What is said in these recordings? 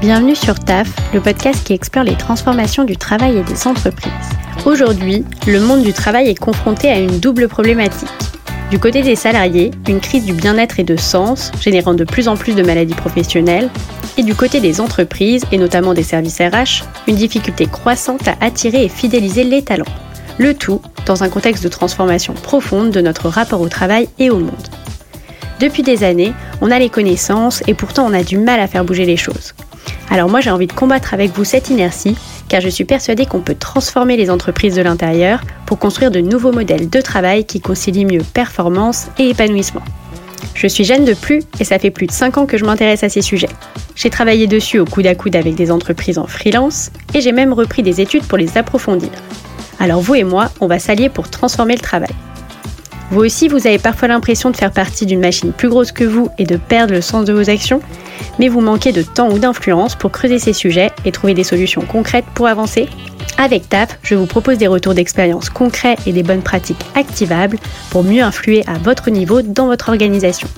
Bienvenue sur TAF, le podcast qui explore les transformations du travail et des entreprises. Aujourd'hui, le monde du travail est confronté à une double problématique. Du côté des salariés, une crise du bien-être et de sens, générant de plus en plus de maladies professionnelles, et du côté des entreprises, et notamment des services RH, une difficulté croissante à attirer et fidéliser les talents. Le tout dans un contexte de transformation profonde de notre rapport au travail et au monde. Depuis des années, on a les connaissances et pourtant on a du mal à faire bouger les choses. Alors moi j'ai envie de combattre avec vous cette inertie, car je suis persuadée qu'on peut transformer les entreprises de l'intérieur pour construire de nouveaux modèles de travail qui concilient mieux performance et épanouissement. Je suis Jeanne de Plus et ça fait plus de 5 ans que je m'intéresse à ces sujets. J'ai travaillé dessus au coude à coude avec des entreprises en freelance et j'ai même repris des études pour les approfondir. Alors vous et moi, on va s'allier pour transformer le travail. Vous aussi, vous avez parfois l'impression de faire partie d'une machine plus grosse que vous et de perdre le sens de vos actions, mais vous manquez de temps ou d'influence pour creuser ces sujets et trouver des solutions concrètes pour avancer Avec TAP, je vous propose des retours d'expérience concrets et des bonnes pratiques activables pour mieux influer à votre niveau dans votre organisation.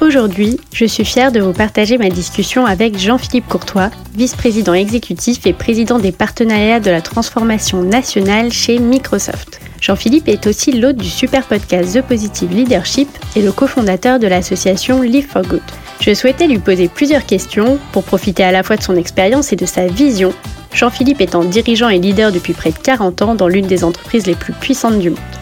Aujourd'hui, je suis fière de vous partager ma discussion avec Jean-Philippe Courtois, vice-président exécutif et président des partenariats de la transformation nationale chez Microsoft. Jean-Philippe est aussi l'hôte du super podcast The Positive Leadership et le cofondateur de l'association Live for Good. Je souhaitais lui poser plusieurs questions pour profiter à la fois de son expérience et de sa vision, Jean-Philippe étant dirigeant et leader depuis près de 40 ans dans l'une des entreprises les plus puissantes du monde.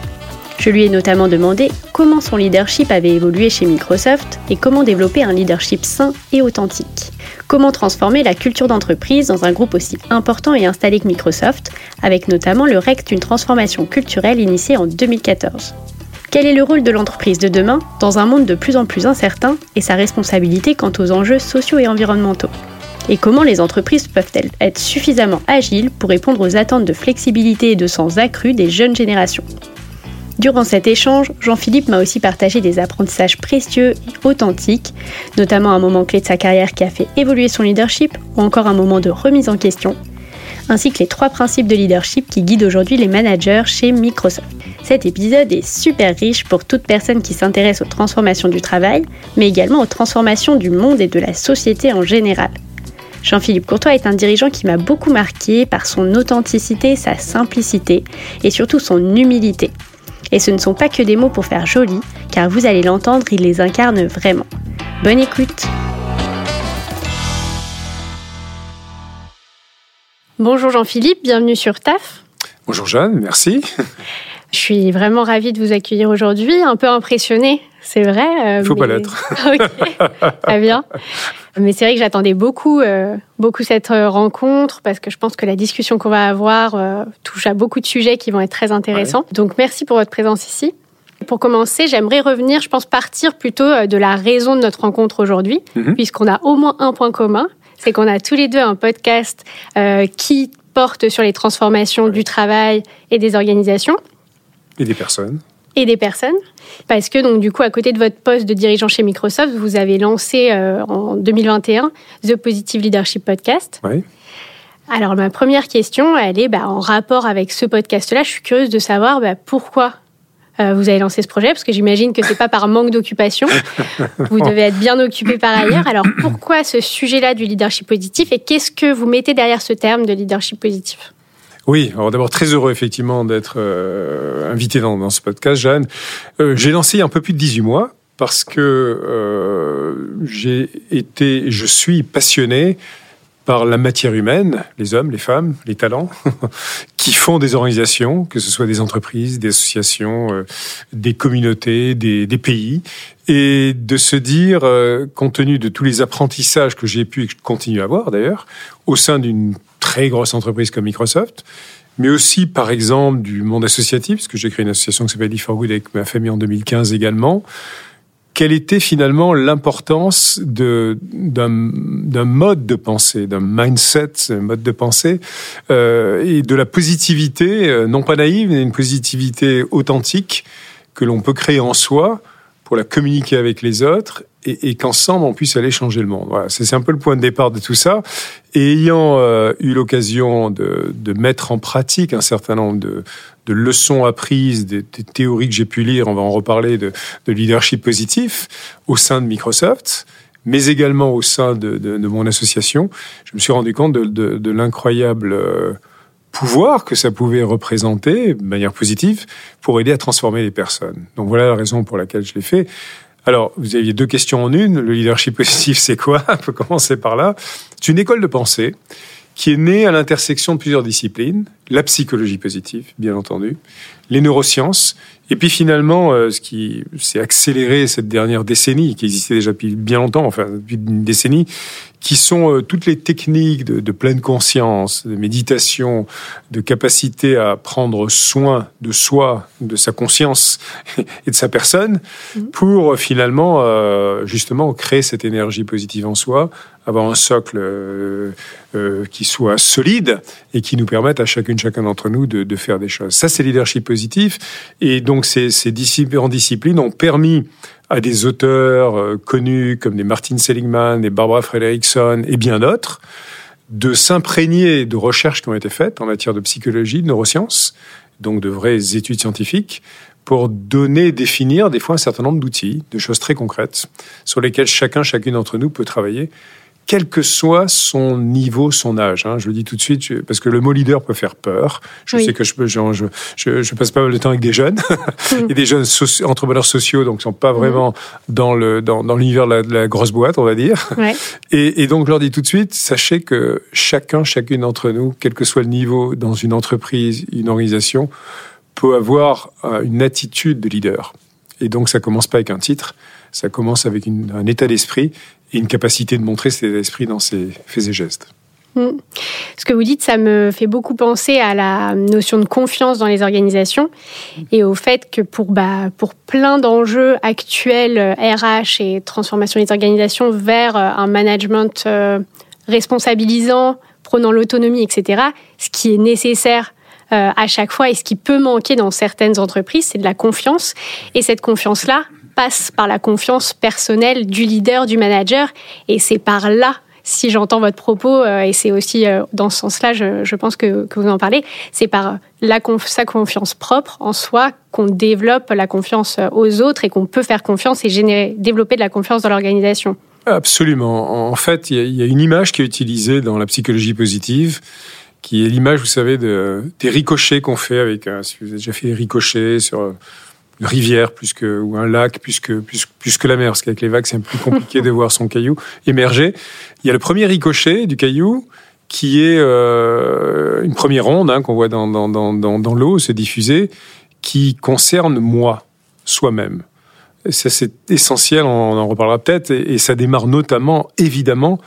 Je lui ai notamment demandé comment son leadership avait évolué chez Microsoft et comment développer un leadership sain et authentique. Comment transformer la culture d'entreprise dans un groupe aussi important et installé que Microsoft, avec notamment le REC d'une transformation culturelle initiée en 2014. Quel est le rôle de l'entreprise de demain dans un monde de plus en plus incertain et sa responsabilité quant aux enjeux sociaux et environnementaux? Et comment les entreprises peuvent-elles être suffisamment agiles pour répondre aux attentes de flexibilité et de sens accru des jeunes générations? Durant cet échange, Jean-Philippe m'a aussi partagé des apprentissages précieux et authentiques, notamment un moment clé de sa carrière qui a fait évoluer son leadership ou encore un moment de remise en question, ainsi que les trois principes de leadership qui guident aujourd'hui les managers chez Microsoft. Cet épisode est super riche pour toute personne qui s'intéresse aux transformations du travail, mais également aux transformations du monde et de la société en général. Jean-Philippe Courtois est un dirigeant qui m'a beaucoup marqué par son authenticité, sa simplicité et surtout son humilité. Et ce ne sont pas que des mots pour faire joli, car vous allez l'entendre, il les incarne vraiment. Bonne écoute Bonjour Jean-Philippe, bienvenue sur TAF. Bonjour Jeanne, merci. Je suis vraiment ravie de vous accueillir aujourd'hui, un peu impressionnée, c'est vrai. Il ne faut pas l'être. ok, très bien. Mais c'est vrai que j'attendais beaucoup, euh, beaucoup cette euh, rencontre parce que je pense que la discussion qu'on va avoir euh, touche à beaucoup de sujets qui vont être très intéressants. Donc merci pour votre présence ici. Pour commencer, j'aimerais revenir, je pense partir plutôt de la raison de notre rencontre aujourd'hui, mhm. puisqu'on a au moins un point commun, c'est qu'on a tous les deux un podcast qui porte sur les transformations du travail et des organisations. Et des personnes et des personnes. Parce que, donc, du coup, à côté de votre poste de dirigeant chez Microsoft, vous avez lancé euh, en 2021 The Positive Leadership Podcast. Oui. Alors, ma première question, elle est bah, en rapport avec ce podcast-là. Je suis curieuse de savoir bah, pourquoi euh, vous avez lancé ce projet, parce que j'imagine que c'est pas par manque d'occupation. Vous devez être bien occupé par ailleurs. Alors, pourquoi ce sujet-là du leadership positif et qu'est-ce que vous mettez derrière ce terme de leadership positif? Oui, alors d'abord très heureux effectivement d'être euh, invité dans, dans, ce podcast, Jeanne. Euh, j'ai lancé il y a un peu plus de 18 mois parce que euh, j'ai été, je suis passionné par la matière humaine, les hommes, les femmes, les talents, qui font des organisations, que ce soit des entreprises, des associations, euh, des communautés, des, des, pays, et de se dire, euh, compte tenu de tous les apprentissages que j'ai pu et que je continue à avoir d'ailleurs, au sein d'une très grosse entreprise comme Microsoft, mais aussi, par exemple, du monde associatif, parce que j'ai créé une association qui s'appelle e avec ma famille en 2015 également. Quelle était finalement l'importance d'un mode de pensée, d'un mindset, un mode de pensée, euh, et de la positivité, euh, non pas naïve, mais une positivité authentique que l'on peut créer en soi pour la communiquer avec les autres et, qu'ensemble on puisse aller changer le monde. Voilà, c'est un peu le point de départ de tout ça. Et ayant euh, eu l'occasion de, de, mettre en pratique un certain nombre de, de leçons apprises, des, des théories que j'ai pu lire, on va en reparler, de, de, leadership positif au sein de Microsoft, mais également au sein de, de mon association, je me suis rendu compte de, l'incroyable euh, pouvoir que ça pouvait représenter de manière positive pour aider à transformer les personnes. Donc voilà la raison pour laquelle je l'ai fait. Alors, vous aviez deux questions en une. Le leadership positif, c'est quoi? On peut commencer par là. C'est une école de pensée qui est née à l'intersection de plusieurs disciplines. La psychologie positive, bien entendu, les neurosciences, et puis finalement, euh, ce qui s'est accéléré cette dernière décennie, qui existait déjà depuis bien longtemps, enfin depuis une décennie, qui sont euh, toutes les techniques de, de, pleine conscience, de méditation, de capacité à prendre soin de soi, de sa conscience et de sa personne, mmh. pour euh, finalement justement créer cette énergie positive en soi, avoir un socle qui soit solide et qui nous permette à chacune, chacun d'entre nous de, de faire des choses. Ça, c'est leadership positif. Et donc, ces, ces différentes disciplines ont permis à des auteurs euh, connus comme des Martin Seligman, des Barbara Fredrickson et bien d'autres de s'imprégner de recherches qui ont été faites en matière de psychologie, de neurosciences, donc de vraies études scientifiques, pour donner, définir des fois un certain nombre d'outils, de choses très concrètes, sur lesquelles chacun, chacune d'entre nous peut travailler quel que soit son niveau, son âge. Hein. Je le dis tout de suite, parce que le mot leader peut faire peur. Je sais que je, je, je, je, passe pas mal de temps avec des jeunes, et des jeunes entrepreneurs sociaux, donc qui sont pas vraiment dans le dans, dans l'univers de, de, la grosse boîte, on va dire. Ouais. Et, et, donc je leur dis tout de suite, sachez que chacun, chacune d'entre nous, quel que soit le niveau dans une entreprise, une organisation, peut avoir euh, une attitude de leader. Et donc ça commence pas avec un titre, ça commence avec une, un état d'esprit et une capacité de montrer cet état d'esprit dans ses faits et gestes. Hmm. Ce que vous dites, ça me fait beaucoup penser à la notion de confiance dans les organisations et au fait que pour, bah, pour plein d'enjeux actuels RH et transformation des organisations vers euh, un management euh, responsabilisant, prenant l'autonomie, etc., ce qui est nécessaire euh, à chaque fois et ce qui peut manquer dans certaines entreprises, c'est de la confiance. Et cette confiance-là, passe par la confiance personnelle du leader, du manager. Et c'est par là, si j'entends votre propos, euh, et c'est aussi euh, dans ce sens-là, je, pense que, vous en parlez, c'est par la sa confiance propre en soi qu'on développe la confiance aux autres et qu'on peut faire confiance et générer, développer de la confiance dans l'organisation. Absolument. En fait, il y, a une image qui est utilisée dans la psychologie positive qui est l'image, vous savez, de, des ricochets qu'on fait avec, si vous avez déjà fait des ricochets sur rivière plus que ou un lac plus que plus, plus que la mer parce qu'avec les vagues c'est un plus compliqué de voir son caillou émerger. Il y a le premier ricochet du caillou qui est euh, une première onde hein, qu'on voit dans, dans, dans, dans l'eau se diffuser qui concerne moi, soi-même. Ça c'est essentiel, on en reparlera peut-être, et, ça démarre notamment, évidemment,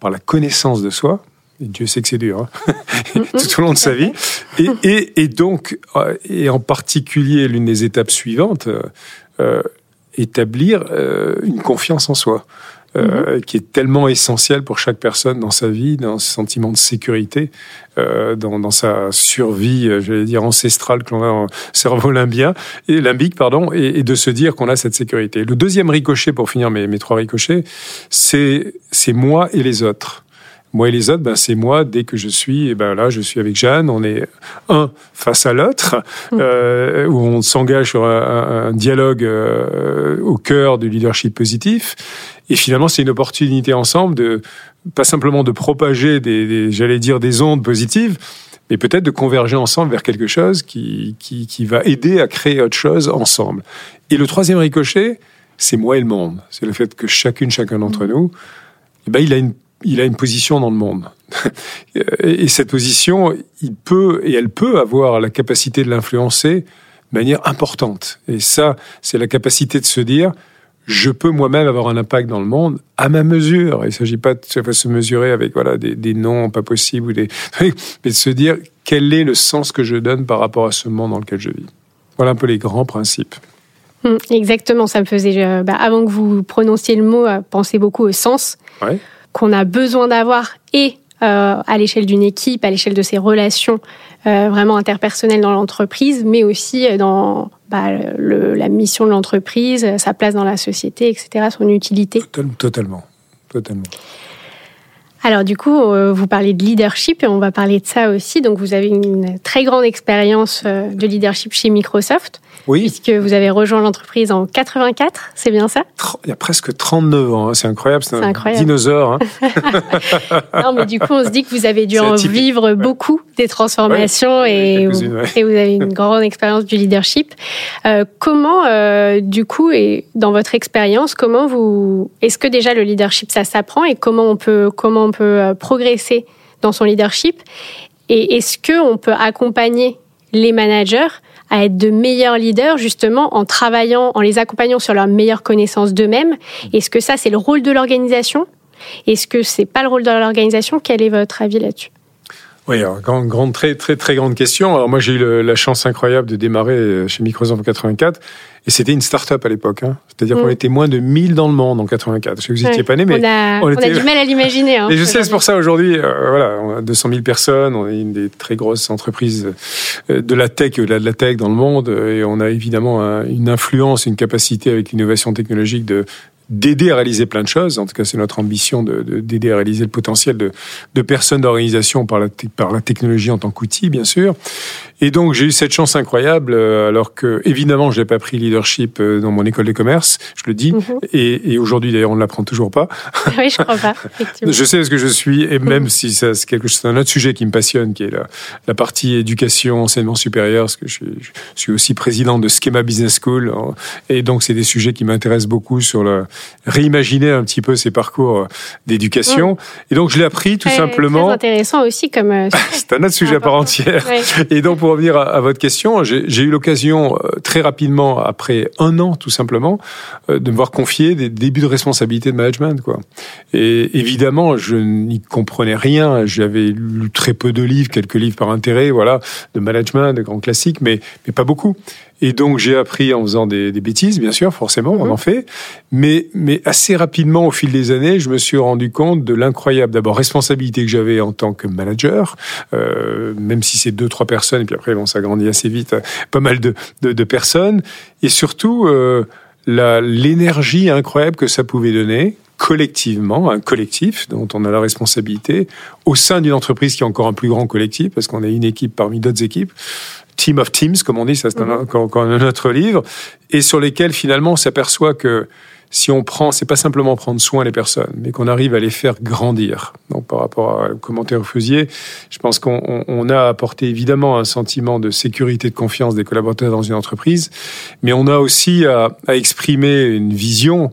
par la connaissance de soi, Dieu sait que c'est dur, hein. tout au long de sa vie. Et, et, et, donc, euh, et en particulier, l'une des étapes suivantes, euh, euh établir euh, une confiance en soi. Euh, mm-hmm. qui est tellement essentielle pour chaque personne dans sa vie, dans ce sentiment de sécurité, euh, dans, dans, sa survie, j'allais dire ancestrale que l'on a en cerveau limbien, et limbique, pardon, et, et de se dire qu'on a cette sécurité. Le deuxième ricochet, pour finir mes, mes trois ricochets, c'est c'est moi et les autres. Moi et les autres, ben, c'est moi dès que je suis, et eh ben là, je suis avec Jeanne, on est un face à l'autre, mmh. euh, où on s'engage sur un, dialogue euh, au cœur du leadership positif. Et finalement, c'est une opportunité ensemble de pas simplement de propager des, des j'allais dire, des ondes positives, mais peut-être de converger ensemble vers quelque chose qui, qui, qui va aider à créer autre chose ensemble. Et le troisième ricochet, c'est moi et le monde. C'est le fait que chacune, chacun d'entre mmh. nous, eh ben, il a une il a une position dans le monde. et cette position, il peut et elle peut avoir la capacité de l'influencer de manière importante. Et ça, c'est la capacité de se dire, je peux moi-même avoir un impact dans le monde à ma mesure. Il ne s'agit pas de se mesurer avec voilà des, des noms pas possibles ou des, mais de se dire quel est le sens que je donne par rapport à ce monde dans lequel je vis. Voilà un peu les grands principes. Hum, exactement, ça me faisait, euh, bah, avant que vous prononciez le mot, euh, penser beaucoup au sens. Ouais qu'on a besoin d'avoir et euh, à l'échelle d'une équipe, à l'échelle de ses relations euh, vraiment interpersonnelles dans l'entreprise, mais aussi dans, bah, la mission de l'entreprise, sa place dans la société, etc., son utilité. Totalement, totalement. Alors du coup, euh, vous parlez de leadership et on va parler de ça aussi. Donc vous avez une très grande expérience euh, de leadership chez Microsoft. Oui. Puisque vous avez rejoint l'entreprise en 84, c'est bien ça? Il y a presque 39 ans, hein. c'est incroyable, c'est un dinosaure. Hein. non, mais du coup, on se dit que vous avez dû en vivre beaucoup des transformations et, vous, et, vous, avez une grande expérience du leadership. Euh, comment, euh, du coup, et dans votre expérience, comment vous, est-ce que déjà le leadership ça s'apprend et comment on peut, comment on peut euh, progresser dans son leadership? Et est-ce que on peut accompagner les managers à être de meilleurs leaders justement en travaillant, en les accompagnant sur leur meilleure connaissance d'eux-mêmes. Est-ce que ça, c'est le rôle de l'organisation? Est-ce que c'est pas le rôle de l'organisation? Quel est votre avis là-dessus? Oui, grande, grande, très, très, très grande question. Alors moi, j'ai eu la chance incroyable de démarrer euh, chez Microsoft en 84, et c'était une start-up à l'époque. Hein. C'est-à-dire qu'on mm. était moins de 1000 dans le monde en 84. Je sais que vous n'étiez pas né, mais on a, on, a du mal à l'imaginer. Hein, et je sais, c'est pour ça aujourd'hui, euh, voilà, on a 200 000 personnes, on est une des très grosses entreprises euh, de la tech, au-delà de la tech dans le monde, et on a évidemment une influence, une capacité avec l'innovation technologique de d'aider à réaliser plein de choses. En tout cas, c'est notre ambition de, d'aider à réaliser le potentiel de, de personnes d'organisation par la, par la technologie en tant qu'outil, bien sûr. Et donc, j'ai eu cette chance incroyable, euh, alors que, évidemment, je n'ai pas pris leadership euh, dans mon école de commerce, je le dis. Mhm. Et, et aujourd'hui, d'ailleurs, on ne l'apprend toujours pas. oui, je crois pas, je sais ce que je suis, et même mhm. si ça, c'est quelque chose, c'est un autre sujet qui me passionne, qui est la, la partie éducation, enseignement supérieur, parce que je, je suis aussi président de Schema Business School. Et donc, c'est des sujets qui m'intéressent beaucoup sur le, réimaginer un petit peu ses parcours d'éducation. Et donc, je l'ai appris tout simplement. C'est intéressant aussi comme. Euh, c'est un autre sujet à part entière. Et donc, pour revenir à, votre question, j'ai eu l'occasion euh, très rapidement, après un an tout simplement, euh, de me voir confier des débuts de responsabilité de management. Quoi. Et évidemment, je n'y comprenais rien. J'avais lu très peu de livres, quelques livres par intérêt, voilà, de management, de grands classiques, mais, mais pas beaucoup. Et donc j'ai appris en faisant des, des, bêtises, bien sûr, forcément, on mhm. en fait. Mais, mais assez rapidement, au fil des années, je me suis rendu compte de l'incroyable, d'abord, responsabilité que j'avais en tant que manager, euh, même si c'est deux, trois personnes, et puis après, bon, ça grandit assez vite, pas mal de, de, de personnes. Et surtout, euh, l'énergie incroyable que ça pouvait donner collectivement, un collectif dont on a la responsabilité, au sein d'une entreprise qui est encore un plus grand collectif, parce qu'on est une équipe parmi d'autres équipes, Team of Teams, comme on dit, ça c'est encore, un autre livre, et sur lesquels finalement on s'aperçoit que si on prend, c'est pas simplement prendre soin des personnes, mais qu'on arrive à les faire grandir. Donc, par rapport au commentaire que vous faisiez, je pense qu'on a apporté évidemment un sentiment de sécurité, de confiance des collaborateurs dans une entreprise, mais on a aussi à, à exprimer une vision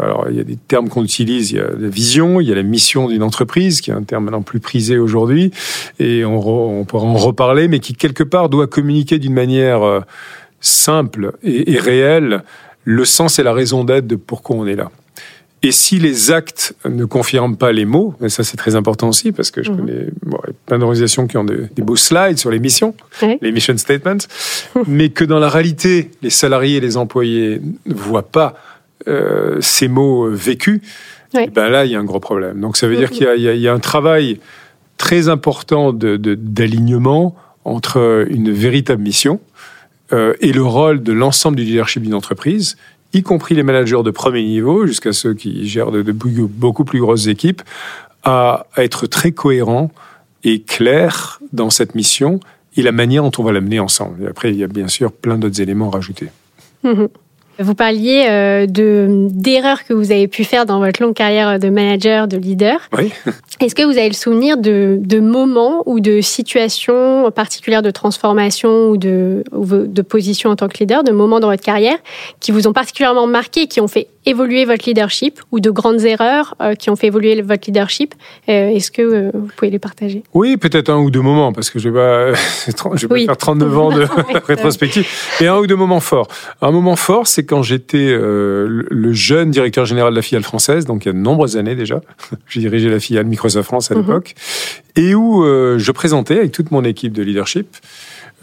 alors, il y a des termes qu'on utilise. Il y a la vision, il y a la mission d'une entreprise, qui est un terme maintenant plus prisé aujourd'hui, et on, on, pourra en reparler, mais qui quelque part doit communiquer d'une manière euh, simple et, et, réelle le sens et la raison d'être de pourquoi on est là. Et si les actes ne confirment pas les mots, et ça c'est très important aussi parce que je mhm. connais bon, plein d'organisations qui ont des, beaux slides sur les missions, les mission statements, mais que dans la réalité, les salariés et les employés ne voient pas euh, ces mots vécus, eh ben là, il y a un gros problème. Donc ça veut dire qu'il y, a un travail très important d'alignement de, entre une véritable mission euh, et le rôle de l'ensemble du leadership d'une entreprise, y compris les managers de premier niveau jusqu'à ceux qui gèrent de, beaucoup plus grosses équipes, à, être très cohérent et clair dans cette mission et la manière dont on va l'amener ensemble. Et après, il y a bien sûr plein d'autres éléments à rajouter. Vous parliez euh, de d'erreurs que vous avez pu faire dans votre longue carrière de manager, de leader. Oui. Est-ce que vous avez le souvenir de, de moments ou de situations particulières de transformation ou de, de position en tant que leader, de moments dans votre carrière qui vous ont particulièrement marqué, qui ont fait évoluer votre leadership ou de grandes erreurs euh, qui ont fait évoluer votre leadership euh, Est-ce que euh, vous pouvez les partager? Oui, peut-être un ou deux moments, parce que je vais pas, je vais faire 39 ans de rétrospective, et un ou deux moments forts. Un moment fort, c'est quand j'étais le jeune directeur général de la filiale française, donc il y a de nombreuses années déjà. J'ai dirigé la filiale Microsoft France à mhm. l'époque, et où je présentais avec toute mon équipe de leadership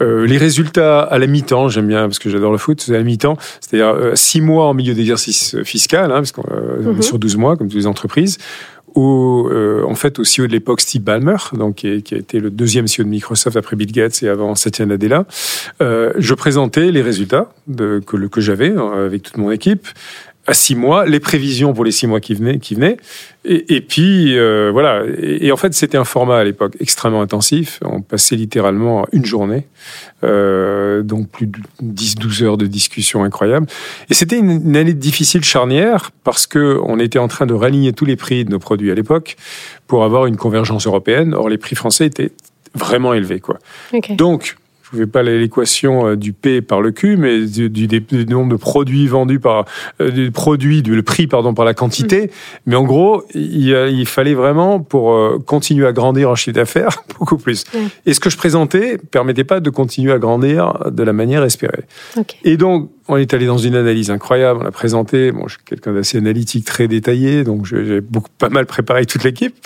euh, les résultats à la mi-temps, j'aime bien parce que j'adore le foot, c'est à la mi-temps, c'est-à-dire euh, six mois en milieu d'exercice fiscal, hein, parce qu'on euh, est mhm. sur 12 mois, comme toutes les entreprises, au, euh, en fait, au CEO de l'époque, Steve Ballmer, donc, qui, a été le deuxième CEO de Microsoft après Bill Gates et avant Satya Nadella. Euh, je présentais les résultats de, que, que j'avais euh, avec toute mon équipe à six mois, les prévisions pour les six mois qui venaient, qui venaient. Et, et puis euh, voilà. Et, et, en fait, c'était un format à l'époque extrêmement intensif. On passait littéralement une journée, euh, donc plus de 10-12 heures de discussion incroyable. Et c'était une, une, année difficile charnière parce que on était en train de raligner tous les prix de nos produits à l'époque pour avoir une convergence européenne. Or, les prix français étaient vraiment élevés, quoi. Okay. Donc je ne fais pas l'équation euh, du P par le Q, mais du, du, du nombre de produits vendus par euh, du produit, du, le prix pardon par la quantité. Mmh. Mais en gros, il, il, fallait vraiment pour euh, continuer à grandir en chiffre d'affaires beaucoup plus. Mmh. Et ce que je présentais permettait pas de continuer à grandir de la manière espérée. Okay. Et donc on est allé dans une analyse incroyable. On a présenté. Bon, je suis quelqu'un d'assez analytique, très détaillé, donc j'ai beaucoup pas mal préparé toute l'équipe.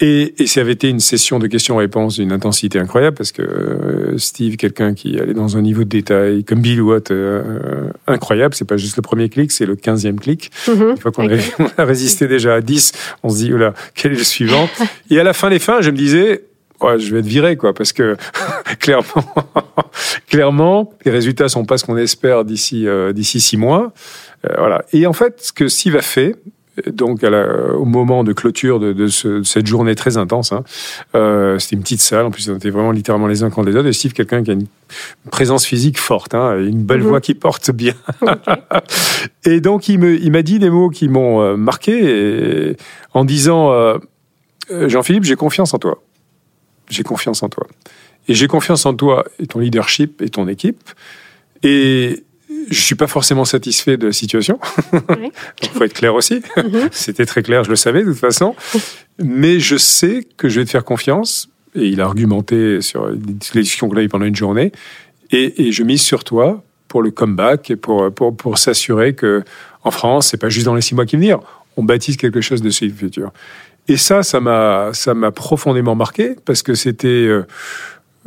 Et, et ça avait été une session de questions-réponses d'une intensité incroyable parce que euh, Steve, quelqu'un qui allait dans un niveau de détail comme Bill Watt, euh, incroyable. C'est pas juste le premier clic, c'est le quinzième clic. Mm -hmm. Une fois qu'on okay. a, résisté déjà à 10, on se dit, oula, quel est le suivant? Et à la fin des fins, je me disais, ouais, je vais être viré, quoi, parce que clairement, clairement, les résultats sont pas ce qu'on espère d'ici euh, d'ici six mois. voilà. Et en fait, ce que Steve a fait, donc à la, au moment de clôture de, de, ce, de, cette journée très intense. Hein, euh, C'était une petite salle, en plus on était vraiment littéralement les uns contre les autres. Et Steve, quelqu'un qui a une présence physique forte, hein, une belle -hmm. voix qui porte bien. Okay. et donc il me, il m'a dit des mots qui m'ont euh, marqué et, en disant euh, Jean-Philippe, j'ai confiance en toi. J'ai confiance en toi. Et j'ai confiance en toi et ton leadership et ton équipe. Et je suis pas forcément satisfait de la situation. Il faut être clair aussi. Mm -hmm. C'était très clair, je le savais de toute façon. Mais je sais que je vais te faire confiance. Et il a argumenté sur les discussions qu'on a eues pendant une journée. Et, et, je mise sur toi pour le comeback et pour, pour, pour s'assurer que en France, c'est pas juste dans les six mois qui viennent, on bâtisse quelque chose de ce futur. Et ça, ça m'a, ça m'a profondément marqué parce que c'était, euh,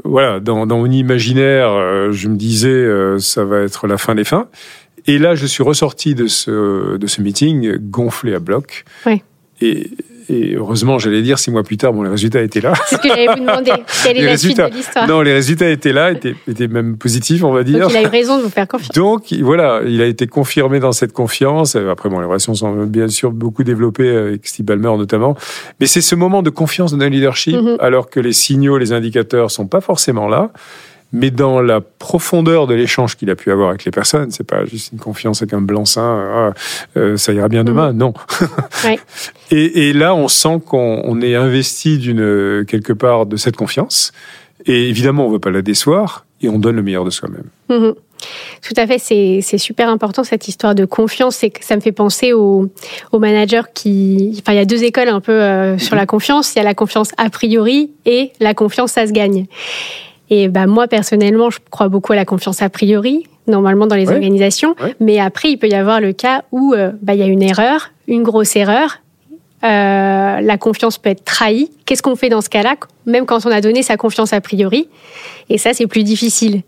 voilà, dans, dans, mon imaginaire, euh, je me disais, euh, ça va être la fin des fins. Et là, je suis ressorti de ce, de ce meeting gonflé à bloc. Oui. Et, et heureusement, j'allais dire, six mois plus tard, bon, les résultats étaient là. C'est ce que j'allais vous demander. Quelle est la suite de l'histoire Non, les résultats étaient là, étaient, étaient même positifs, on va dire. Donc il a eu raison de vous faire confiance. Donc voilà, il a été confirmé dans cette confiance. Après, bon, les relations sont bien sûr beaucoup développées avec Steve Ballmer notamment. Mais c'est ce moment de confiance dans le leadership, mm -hmm. alors que les signaux, les indicateurs sont pas forcément là mais dans la profondeur de l'échange qu'il a pu avoir avec les personnes, c'est pas juste une confiance avec un blanc-seing, ah, euh, ça ira bien demain, mmh. non. ouais. et, et, là, on sent qu'on on est investi d'une quelque part de cette confiance, et évidemment, on veut pas la décevoir, et on donne le meilleur de soi-même. Mmh. Tout à fait, c'est super important cette histoire de confiance. Que ça me fait penser aux, aux managers qui, enfin, il y a deux écoles un peu euh, sur la confiance. Il y a la confiance a priori et la confiance ça se gagne. Et bah, moi, personnellement, je crois beaucoup à la confiance a priori, normalement dans les ouais. organisations. Ouais. Mais après, il peut y avoir le cas où euh, bah, il y a une erreur, une grosse erreur. Euh, la confiance peut être trahie. Qu'est-ce qu'on fait dans ce cas-là, même quand on a donné sa confiance a priori Et ça, c'est plus difficile.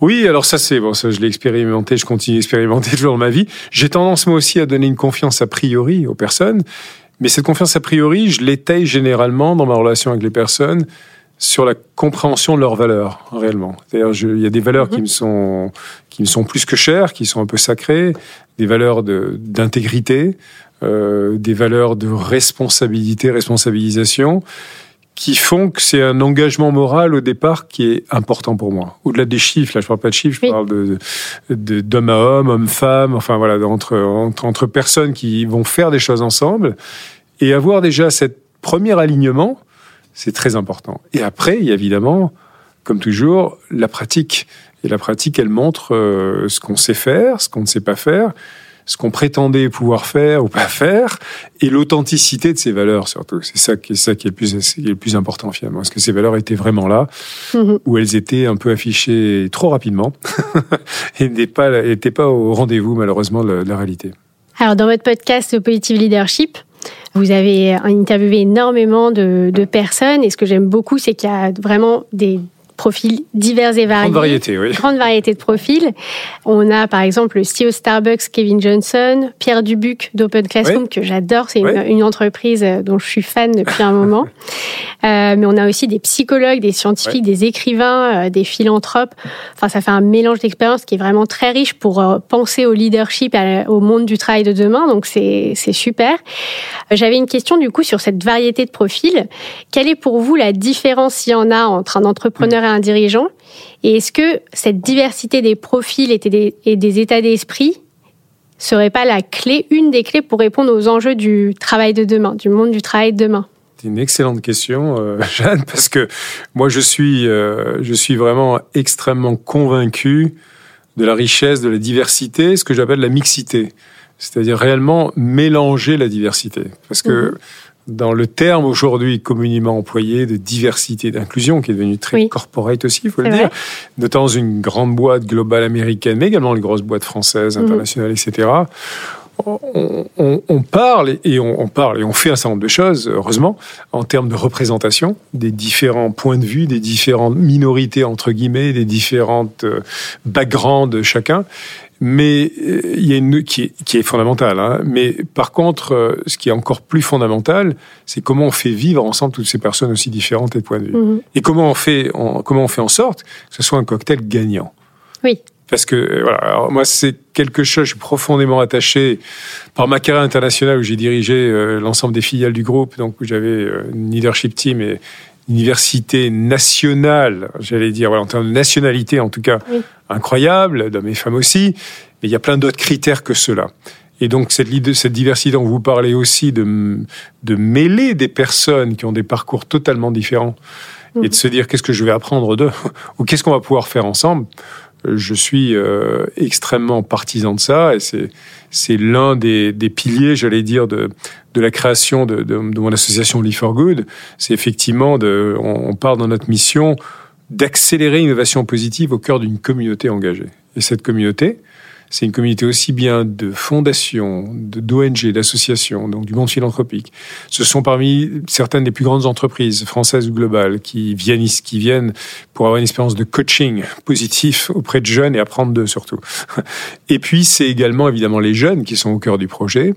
Oui, alors ça c'est bon, ça je l'ai expérimenté, je continue d'expérimenter toujours dans ma vie. J'ai tendance moi aussi à donner une confiance a priori aux personnes, mais cette confiance a priori, je l'étaye généralement dans ma relation avec les personnes sur la compréhension de leurs valeurs réellement. Il y a des valeurs mmh. qui me sont qui me sont plus que chères, qui sont un peu sacrées, des valeurs de d'intégrité, euh, des valeurs de responsabilité, responsabilisation, qui font que c'est un engagement moral au départ qui est important pour moi. Au-delà des chiffres, là je parle pas de chiffres, je parle de d'homme de, à homme, homme-femme, enfin voilà, entre, entre entre personnes qui vont faire des choses ensemble et avoir déjà cette premier alignement c'est très important. Et après, il y a évidemment, comme toujours, la pratique. Et la pratique, elle montre euh, ce qu'on sait faire, ce qu'on ne sait pas faire, ce qu'on prétendait pouvoir faire ou pas faire, et l'authenticité de ces valeurs surtout. C'est ça qui est ça qui est le plus qui est le plus important finalement. Est-ce que ces valeurs étaient vraiment là, mm -hmm. ou elles étaient un peu affichées trop rapidement et n'étaient pas pas au rendez-vous malheureusement de la, de la réalité? Alors dans votre podcast Positive Leadership, vous avez interviewé énormément de, personnes et ce que j'aime beaucoup, c'est qu'il y a vraiment des profils divers et variés. Grande variété, oui. Grande variété de profils. On a par exemple le CEO Starbucks Kevin Johnson, Pierre Dubuc d'Open Classroom que j'adore, c'est une, entreprise dont je suis fan depuis un moment. Euh, mais on a aussi des psychologues, des scientifiques, des écrivains, euh, des philanthropes. Enfin, ça fait un mélange d'expériences qui est vraiment très riche pour euh, penser au leadership, au monde du travail de demain. Donc c'est super. J'avais une question du coup sur cette variété de profils. Quelle est pour vous la différence, s'il y en a, entre un entrepreneur un dirigeant. Et est-ce que cette diversité des profils et des, et des états d'esprit serait pas la clé, une des clés pour répondre aux enjeux du travail de demain, du monde du travail de demain? C'est une excellente question, euh, Jeanne, parce que moi je suis, euh, je suis vraiment extrêmement convaincu de la richesse, de la diversité, ce que j'appelle la mixité, c'est-à-dire réellement mélanger la diversité, parce que mhm. Dans le terme aujourd'hui communément employé de diversité d'inclusion, qui est devenu très corporate aussi, il faut le dire, notamment une grande boîte globale américaine, mais également les grosses boîtes françaises, mhm. internationales, etc on, parle et on, parle et on fait un certain nombre de choses, heureusement, en termes de représentation des différents points de vue, des différentes minorités entre guillemets, des différentes euh, backgrounds de chacun. Mais euh, il y a une qui est, qui est fondamentale. Hein. Mais par contre, euh, ce qui est encore plus fondamental, c'est comment on fait vivre ensemble toutes ces personnes aussi différentes et de points de vue. Mm-hmm. Et comment on fait, comment on fait en sorte que ce soit un cocktail gagnant? Oui parce que euh, voilà, alors moi c'est quelque chose, je suis profondément attaché par ma carrière internationale où j'ai dirigé euh, l'ensemble des filiales du groupe, donc où j'avais euh, une leadership team et une université nationale, j'allais dire, voilà, en termes de nationalité en tout cas, incroyable, d'hommes et femmes aussi, mais il y a plein d'autres critères que cela. Et donc cette, cette diversité dont vous parlez aussi de, de mêler des personnes qui ont des parcours totalement différents et de mhm. se dire qu'est-ce que je vais apprendre d'eux? Ou qu'est-ce qu'on va pouvoir faire ensemble? Je suis euh, extrêmement partisan de ça et c'est c'est l'un des, des piliers, j'allais dire, de, de la création de, de, mon association Live for Good. C'est effectivement, de, on, on parle dans notre mission d'accélérer l'innovation positive au cœur d'une communauté engagée. Et cette communauté, c'est une communauté aussi bien de fondations, d'ONG, d'associations, donc du monde philanthropique. Ce sont parmi certaines des plus grandes entreprises françaises ou globales qui viennent, qui viennent pour avoir une expérience de coaching positif auprès de jeunes et apprendre d'eux surtout. Et puis, c'est également évidemment les jeunes qui sont au cœur du projet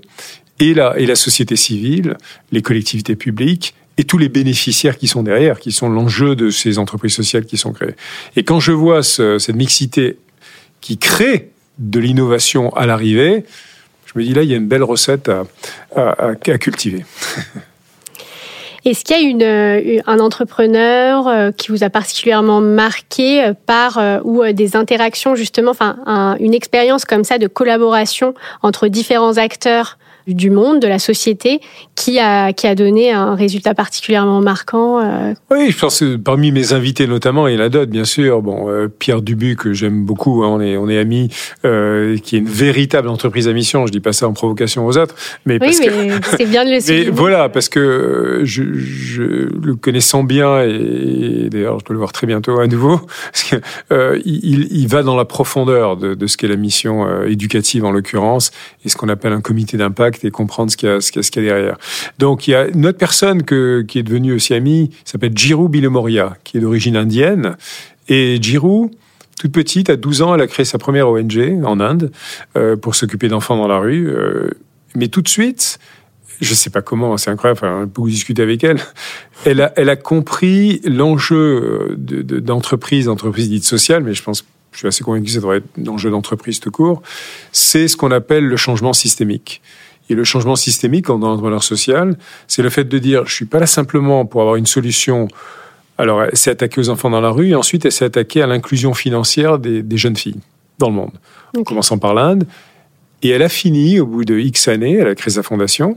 et la, et la société civile, les collectivités publiques, et tous les bénéficiaires qui sont derrière, qui sont l'enjeu de ces entreprises sociales qui sont créées. Et quand je vois cette mixité qui crée de l'innovation à l'arrivée, je me dis là, il y a une belle recette à, cultiver. Est-ce qu'il y a euh, un entrepreneur euh, qui vous a particulièrement marqué euh, par ou des interactions justement, enfin une expérience comme ça de collaboration entre différents acteurs du monde, de la société, qui a, qui a donné un résultat particulièrement marquant euh. Oui, je pense que parmi mes invités notamment, il y en a d'autres, bien sûr. Bon, euh, Pierre Dubu, que j'aime beaucoup, hein, on est, on est amis, euh, qui est une véritable entreprise à mission. Je dis pas ça en provocation aux autres, mais oui, mais c'est bien de le souligner. Voilà, parce que je, je le connaissant bien, et, d'ailleurs je peux le voir très bientôt à nouveau, parce que, euh, il, il, va dans la profondeur de, de ce qu'est la mission éducative en l'occurrence, et ce qu'on appelle un comité d'impact et comprendre ce qu'il y a, derrière. Donc il y a une autre personne qui est devenue aussi amie, s'appelle Jiru Bilemoria, qui est d'origine indienne. Et Jiru, toute petite, à 12 ans, elle a créé sa première ONG en Inde euh, pour s'occuper d'enfants dans la rue. Euh, mais tout de suite, je ne sais pas comment, c'est incroyable, enfin, beaucoup discuter avec elle. Elle a, compris l'enjeu d'entreprise, d'entreprise dite sociale, mais je pense, je suis assez convaincu que ça devrait être l'enjeu d'entreprise tout court. C'est ce qu'on appelle le changement systémique. Et le changement systémique dans l'entrepreneur social, c'est le fait de dire, je suis pas là simplement pour avoir une solution. Alors, elle s'est attaquée aux enfants dans la rue et ensuite elle s'est attaquée à l'inclusion financière des, jeunes filles dans le monde, en commençant par l'Inde. Et elle a fini, au bout de X années, elle a créé sa fondation,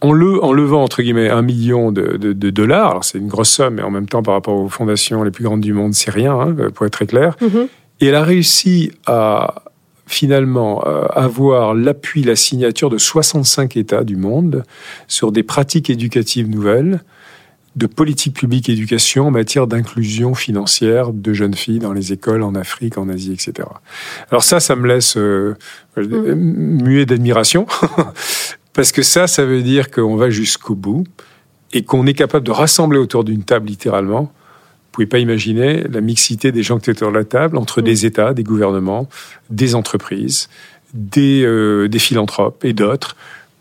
en, le, en levant, entre guillemets, un million de, dollars. C'est une grosse somme, mais en même temps, par rapport aux fondations les plus grandes du monde, c'est rien, hein, pour être très clair. Mm-hmm. Et elle a réussi à, finalement euh, avoir l'appui, la signature de 65 États du monde sur des pratiques éducatives nouvelles, de politique publique d'éducation en matière d'inclusion financière de jeunes filles dans les écoles en Afrique, en Asie, etc. Alors ça, ça me laisse euh, mm. muet d'admiration, parce que ça, ça veut dire qu'on va jusqu'au bout et qu'on est capable de rassembler autour d'une table littéralement pouvez pas imaginer la mixité des gens qui étaient autour de la table entre des États, des gouvernements, des entreprises, des, euh, des philanthropes et d'autres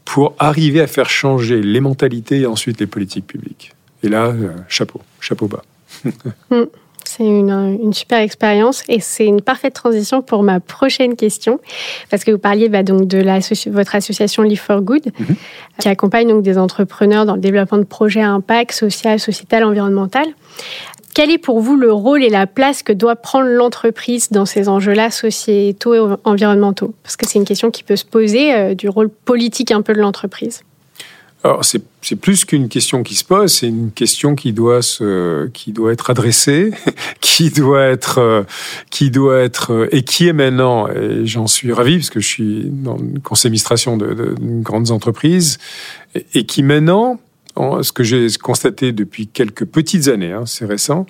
pour arriver à faire changer les mentalités et ensuite les politiques publiques. Et là, euh, chapeau, chapeau bas. Mm. C'est une, super expérience et c'est une parfaite transition pour ma prochaine question parce que vous parliez bah, donc de votre association Live for Good mm-hmm. qui accompagne donc des entrepreneurs dans le développement de projets à impact social, sociétal, environnemental. Quel est pour vous le rôle et la place que doit prendre l'entreprise dans ces enjeux-là sociétaux et environnementaux? Parce que c'est une question qui peut se poser euh, du rôle politique un peu de l'entreprise. Alors, c'est plus qu'une question qui se pose, c'est une question qui doit se, qui doit être adressée, qui doit être, euh, qui doit être, euh, et qui est maintenant, et j'en suis ravi parce que je suis dans une conseil d'administration de, de, grandes entreprises, et, qui maintenant, ce que j'ai constaté depuis quelques petites années, hein, c'est récent,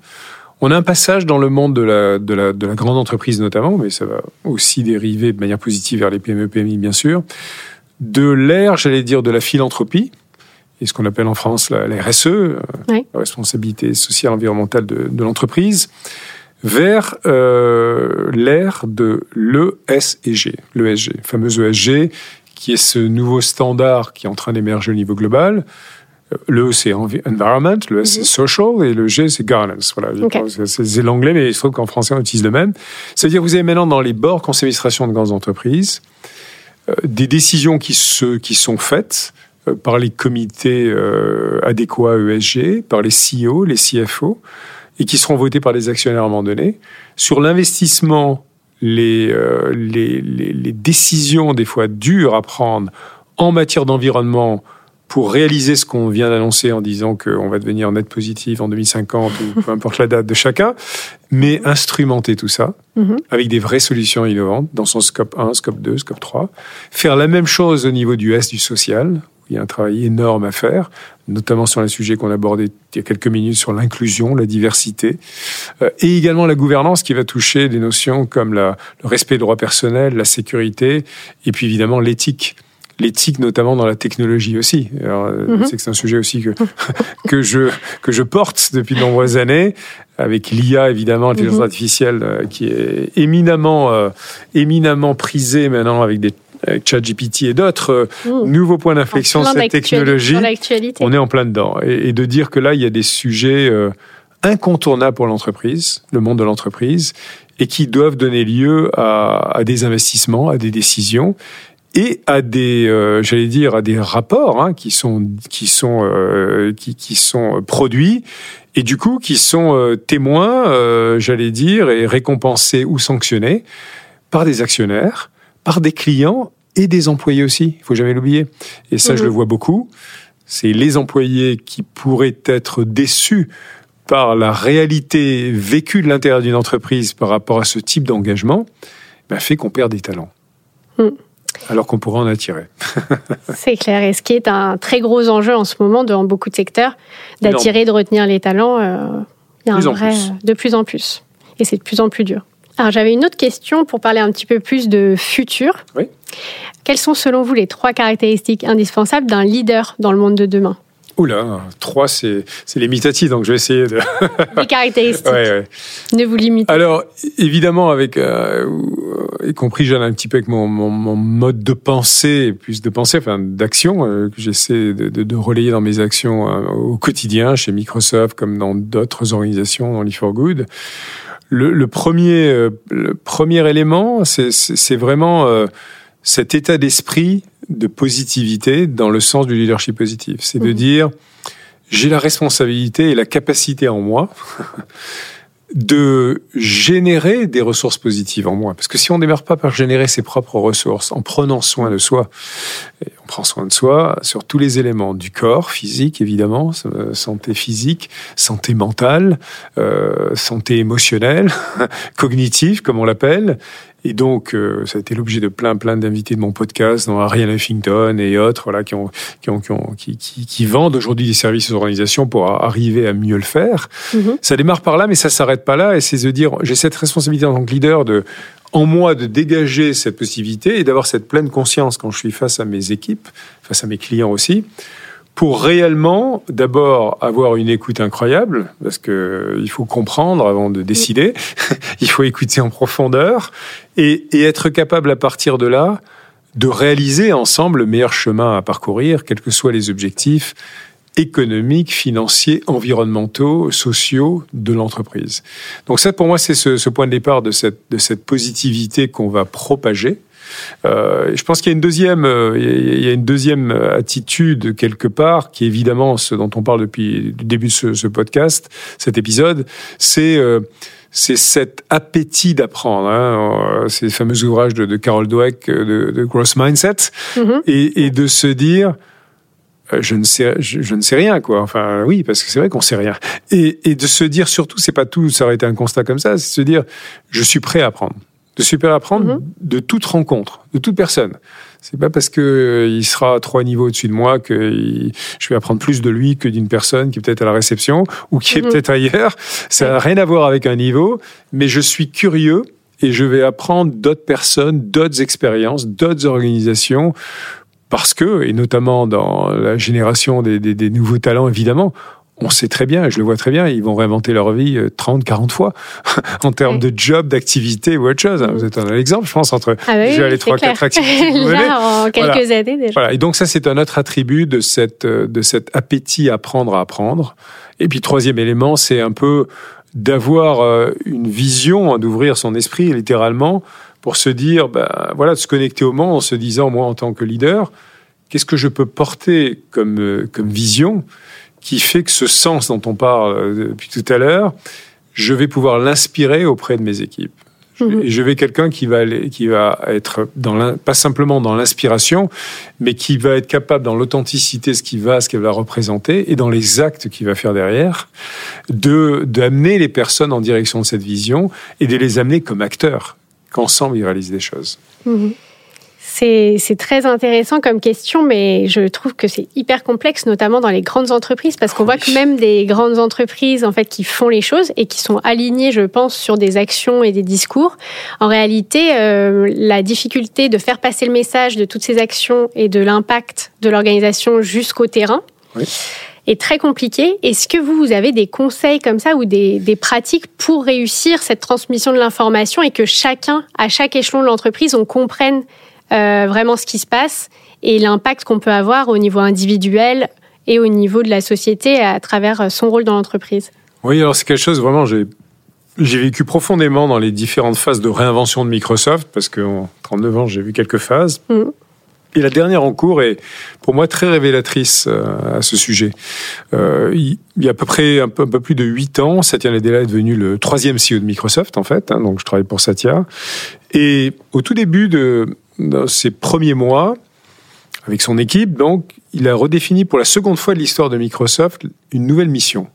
on a un passage dans le monde de la, de, la, de la grande entreprise notamment, mais ça va aussi dériver de manière positive vers les PME, PMI bien sûr, de l'ère, j'allais dire, de la philanthropie, et ce qu'on appelle en France la, RSE, euh, la responsabilité sociale environnementale de, de l'entreprise, vers euh, l'ère de l'ESG, l'ESG, fameuse ESG, qui est ce nouveau standard qui est en train d'émerger au niveau global. Euh, le E, c'est environment, le S, c'est mhm. social, et le G, c'est governance. Voilà, c'est l'anglais, mais il se trouve qu'en français, on utilise le même. C'est-à-dire, vous avez maintenant dans les bords conseil d'administration de grandes entreprises des décisions qui, se, qui sont faites euh, par les comités euh, adéquats ESG, par les CEO, les CFO, et qui seront votés par les actionnaires à un moment donné, sur l'investissement, les, euh, les, les, les, décisions des fois dures à prendre en matière d'environnement pour réaliser ce qu'on vient d'annoncer en disant qu'on va devenir net positif en 2050 ou peu importe la date de chacun, mais instrumenter tout ça mm-hmm. avec des vraies solutions innovantes dans son scope 1, scope 2, scope 3. Faire la même chose au niveau du S, du social, il y a un travail énorme à faire, notamment sur un sujet qu'on abordait il y a quelques minutes sur l'inclusion, la diversité, euh, et également la gouvernance qui va toucher des notions comme la, le respect des droits personnels, la sécurité, et puis évidemment l'éthique l'éthique notamment dans la technologie aussi. Alors, mm que c'est un sujet aussi que que je que je porte depuis de nombreuses années avec l'IA évidemment l'intelligence mhm. artificielle euh, qui est éminemment éminemment prisée maintenant avec des avec ChatGPT et d'autres euh, mmh. nouveaux points d'inflexion sur cette technologie. On est en plein dedans. Et, de dire que là, il y a des sujets euh, incontournables pour l'entreprise, le monde de l'entreprise, et qui doivent donner lieu à, des investissements, à des décisions et à des, euh, j'allais dire, à des rapports hein, qui sont qui sont qui, qui, sont produits et du coup qui sont témoins, j'allais dire, et récompensés ou sanctionnés par des actionnaires par des clients et des employés aussi. Il faut jamais l'oublier. Et ça, je le mhm. vois beaucoup. C'est les employés qui pourraient être déçus par la réalité vécue de l'intérieur d'une entreprise par rapport à ce type d'engagement, ben, fait qu'on perd des talents. Mm. Alors qu'on pourrait en attirer. C'est clair. Et ce qui est un très gros enjeu en ce moment dans beaucoup de secteurs, d'attirer, de retenir les talents, euh, il y a un vrai, de plus en plus. Et c'est de plus en plus dur. Alors j'avais une autre question pour parler un petit peu plus de futur. Oui. Quelles sont selon vous les trois caractéristiques indispensables d'un leader dans le monde de demain? Oula, trois, c'est limitatif, donc je vais essayer de... Les caractéristiques. Ouais, ouais. Ne vous limitez Alors, évidemment, avec, euh, y compris, j'en un petit peu avec mon, mon, mon, mode de pensée, plus de pensée, enfin d'action, euh, que j'essaie de, de, de, relayer dans mes actions euh, au quotidien, chez Microsoft, comme dans d'autres organisations, dans l'e4good le, premier, euh, le premier élément, c'est vraiment euh, cet état d'esprit de positivité dans le sens du leadership positif. C'est de mhm. dire, j'ai la responsabilité et la capacité en moi de générer des ressources positives en moi. Parce que si on ne démarre pas par générer ses propres ressources, en prenant soin de soi, on prend soin de soi sur tous les éléments du corps, physique évidemment, euh, santé physique, santé mentale, euh, santé émotionnelle, cognitive comme on l'appelle, et donc, euh, ça a été l'objet de plein, plein d'invités de mon podcast, dont Ariane Huffington et autres, voilà, qui, ont, qui, ont, qui, qui, qui, vendent aujourd'hui des services aux organisations pour arriver à mieux le faire. Mm-hmm. Ça démarre par là, mais ça s'arrête pas là. Et c'est de dire, j'ai cette responsabilité en tant que leader de en moi de dégager cette possibilité et d'avoir cette pleine conscience quand je suis face à mes équipes, face à mes clients aussi, pour réellement, d'abord, avoir une écoute incroyable, parce que il faut comprendre avant de décider, il faut écouter en profondeur, et, et, être capable à partir de là de réaliser ensemble le meilleur chemin à parcourir, quels que soient les objectifs économiques, financiers, environnementaux, sociaux de l'entreprise. Donc ça, pour moi, c'est ce, ce, point de départ de cette, de cette positivité qu'on va propager euh, je pense qu'il y a une deuxième, euh, il y a une deuxième attitude quelque part, qui est évidemment ce dont on parle depuis le début de ce, ce podcast, cet épisode, c'est euh, c'est cet appétit d'apprendre. Hein, ces fameux ouvrages de, de Carol Dweck de, de Gross Mindset, mm-hmm. et, et, de se dire je ne sais je, je, ne sais rien quoi enfin oui parce que c'est vrai qu'on sait rien et, et de se dire surtout c'est pas tout ça aurait été un constat comme ça c'est se dire je suis prêt à apprendre de super apprendre mhm. de toute rencontre, de toute personne. C'est pas parce que euh, il sera à trois niveaux au-dessus de moi que je vais apprendre plus de lui que d'une personne qui est peut-être à la réception ou qui est mhm. peut-être ailleurs. Ça n'a rien à voir avec un niveau, mais je suis curieux et je vais apprendre d'autres personnes, d'autres expériences, d'autres organisations parce que, et notamment dans la génération des, des, des nouveaux talents, évidemment, on sait très bien, je le vois très bien, ils vont réinventer leur vie 30, euh, 40 fois en termes de job, d'activité ou autre chose. Vous êtes un exemple, je pense, entre ah oui, les trois, quatre activités. Là, en quelques années déjà. Voilà. Et donc ça, c'est un autre attribut de cette euh, de cet appétit à apprendre à apprendre. Et puis troisième élément, c'est un peu d'avoir euh, une vision, hein, d'ouvrir son esprit littéralement pour se dire, ben voilà, de se connecter au monde en se disant, moi en tant que leader, qu'est-ce que je peux porter comme comme vision qui fait que ce sens dont on parle euh, depuis tout à l'heure, je vais pouvoir l'inspirer auprès de mes équipes. Mhm. Je vais quelqu'un qui va aller, qui va être dans pas simplement dans l'inspiration, mais qui va être capable dans l'authenticité, ce qu'il va, ce qu'elle va représenter, et dans les actes qu'il va faire derrière, de d'amener les personnes en direction de cette vision et de les amener comme acteurs, qu'ensemble ils réalisent des choses. Mhm. C'est très intéressant comme question, mais je trouve que c'est hyper complexe, notamment dans les grandes entreprises, parce qu'on voit que même des grandes entreprises en fait qui font les choses et qui sont alignées, je pense, sur des actions et des discours. En réalité, euh, la difficulté de faire passer le message de toutes ces actions et de l'impact de l'organisation jusqu'au terrain. est très compliquée. Est-ce que vous, vous avez des conseils comme ça ou des, des pratiques pour réussir cette transmission de l'information et que chacun, à chaque échelon de l'entreprise, on comprenne vraiment ce qui se passe et l'impact qu'on peut avoir au niveau individuel et au niveau de la société à travers son rôle dans l'entreprise. Oui, alors c'est quelque chose vraiment, j'ai j'ai vécu profondément dans les différentes phases de réinvention de Microsoft, parce qu'en 39 ans, j'ai vu quelques phases. Mmh. Et la dernière en cours est pour moi très révélatrice euh, à ce sujet. Euh, il y a à peu près un peu, un peu plus de huit ans, Satya Nadella est devenu le troisième CEO de Microsoft en fait. Hein, donc je travaille pour Satya. Et au tout début de dans ses premiers mois, avec son équipe, donc, il a redéfini pour la seconde fois de l'histoire de Microsoft une nouvelle mission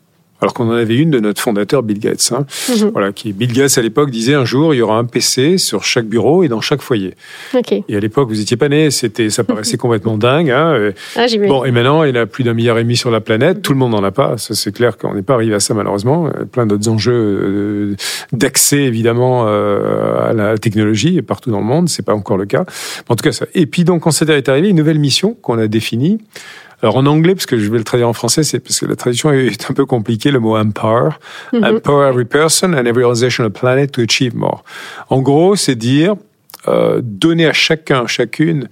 alors qu'on en avait une de notre fondateur Bill Gates. Hein. Mhm. Voilà, qui Bill Gates à l'époque disait un jour il y aura un PC sur chaque bureau et dans chaque foyer. Et à l'époque vous étiez pas né, c'était ça paraissait complètement dingue. Hein. Ah, bon et maintenant il a plus d'un milliard et demi sur la planète, tout le monde n'en a pas. Ça c'est clair qu'on n'est pas arrivé à ça malheureusement. Plein d'autres enjeux euh, d'accès évidemment euh, à la technologie partout dans le monde, c'est pas encore le cas. En tout cas ça. Et puis donc quand ça est arrivé, une nouvelle mission qu'on a définie. Alors en anglais, parce que je vais le traduire en français, c'est parce que la traduction est un peu compliquée, le mot empower. Mm Empower every person and every organization on the planet to achieve more. En gros, c'est dire euh, donner à chacun, chacune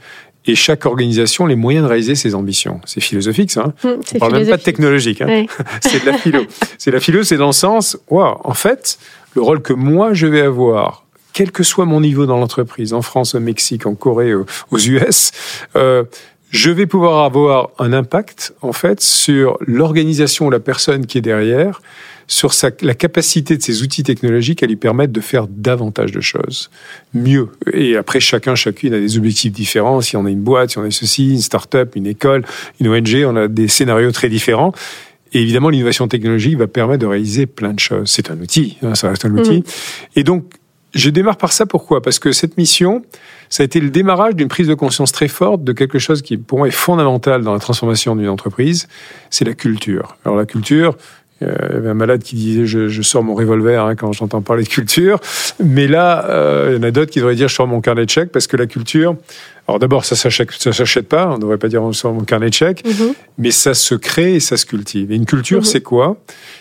et chaque organisation les moyens de réaliser ses ambitions. C'est philosophique, ça. Hein mm, On parle même pas de technologique. Hein c'est de la philo. c'est la philo, c'est dans le sens, wow, en fait, le rôle que moi je vais avoir quel que soit mon niveau dans l'entreprise, en France, au Mexique, en Corée, aux US, euh, je vais pouvoir avoir un impact en fait sur l'organisation ou la personne qui est derrière, sur sa, la capacité de ces outils technologiques à lui permettre de faire davantage de choses, mieux. Et après, chacun, chacune a des objectifs différents. Si on a une boîte, si on a ceci, une start-up, une école, une ONG, on a des scénarios très différents. Et évidemment, l'innovation technologique va permettre de réaliser plein de choses. C'est un outil, hein, ça reste un outil. Mmh. Et donc, je démarre par ça. Pourquoi? Parce que cette mission, ça a été le démarrage d'une prise de conscience très forte de quelque chose qui, pour moi, est fondamental dans la transformation d'une entreprise. C'est la culture. Alors la culture, euh, il y avait un malade qui disait je, je sors mon revolver hein, quand j'entends parler de culture. Mais là, euh, il y en a d'autres qui devraient dire je sors mon carnet de chèques parce que la culture, Alors d'abord, ça s'achète, ça s'achète pas, on ne devrait pas dire sur mon carnet de chèques, Mhm. mais ça se crée et ça se cultive. Et une culture, Mhm. c'est quoi?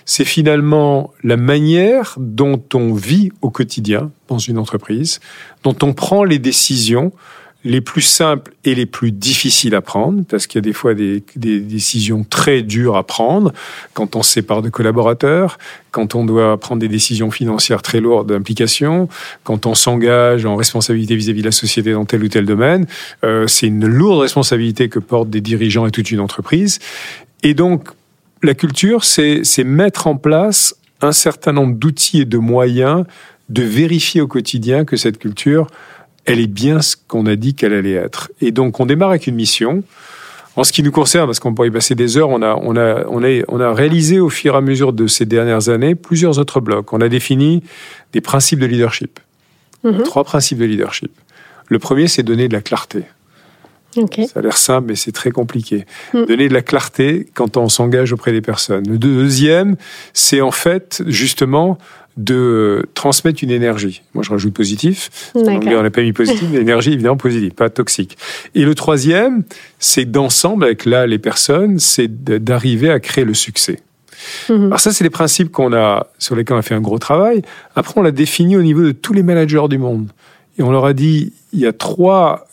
C'est finalement la manière dont on vit au quotidien dans une entreprise, dont on prend les décisions les plus simples et les plus difficiles à prendre, parce qu'il y a des fois des, des décisions très dures à prendre, quand on se sépare de collaborateurs, quand on doit prendre des décisions financières très lourdes d'implication, quand on s'engage en responsabilité vis-à-vis de la société dans tel ou tel domaine. Euh, c'est une lourde responsabilité que portent des dirigeants et toute une entreprise. Et donc, la culture, c'est c'est mettre en place un certain nombre d'outils et de moyens de vérifier au quotidien que cette culture, elle est bien ce qu'on a dit qu'elle allait être. Et donc, on démarre avec une mission. En ce qui nous concerne, parce qu'on pourrait y passer des heures, on a, on, a, on, a, on a réalisé au fur et à mesure de ces dernières années plusieurs autres blocs. On a défini des principes de leadership. Mhm. Trois principes de leadership. Le premier, c'est donner de la clarté. Ok. Ça a l'air simple, mais c'est très compliqué. Mm. Donner de la clarté quand on s'engage auprès des personnes. Le deuxième, c'est en fait justement de transmettre une énergie. Moi, je rajoute positif. En anglais, D'accord. on n'a pas mis positif, mais énergie, évidemment, positive, pas toxique. Et le troisième, c'est d'ensemble, avec là les personnes, c'est d'arriver à créer le succès. Mhm. Alors ça, c'est les principes qu'on a, sur lesquels on a fait un gros travail. Après, on l'a défini au niveau de tous les managers du monde. Et on leur a dit, il y a trois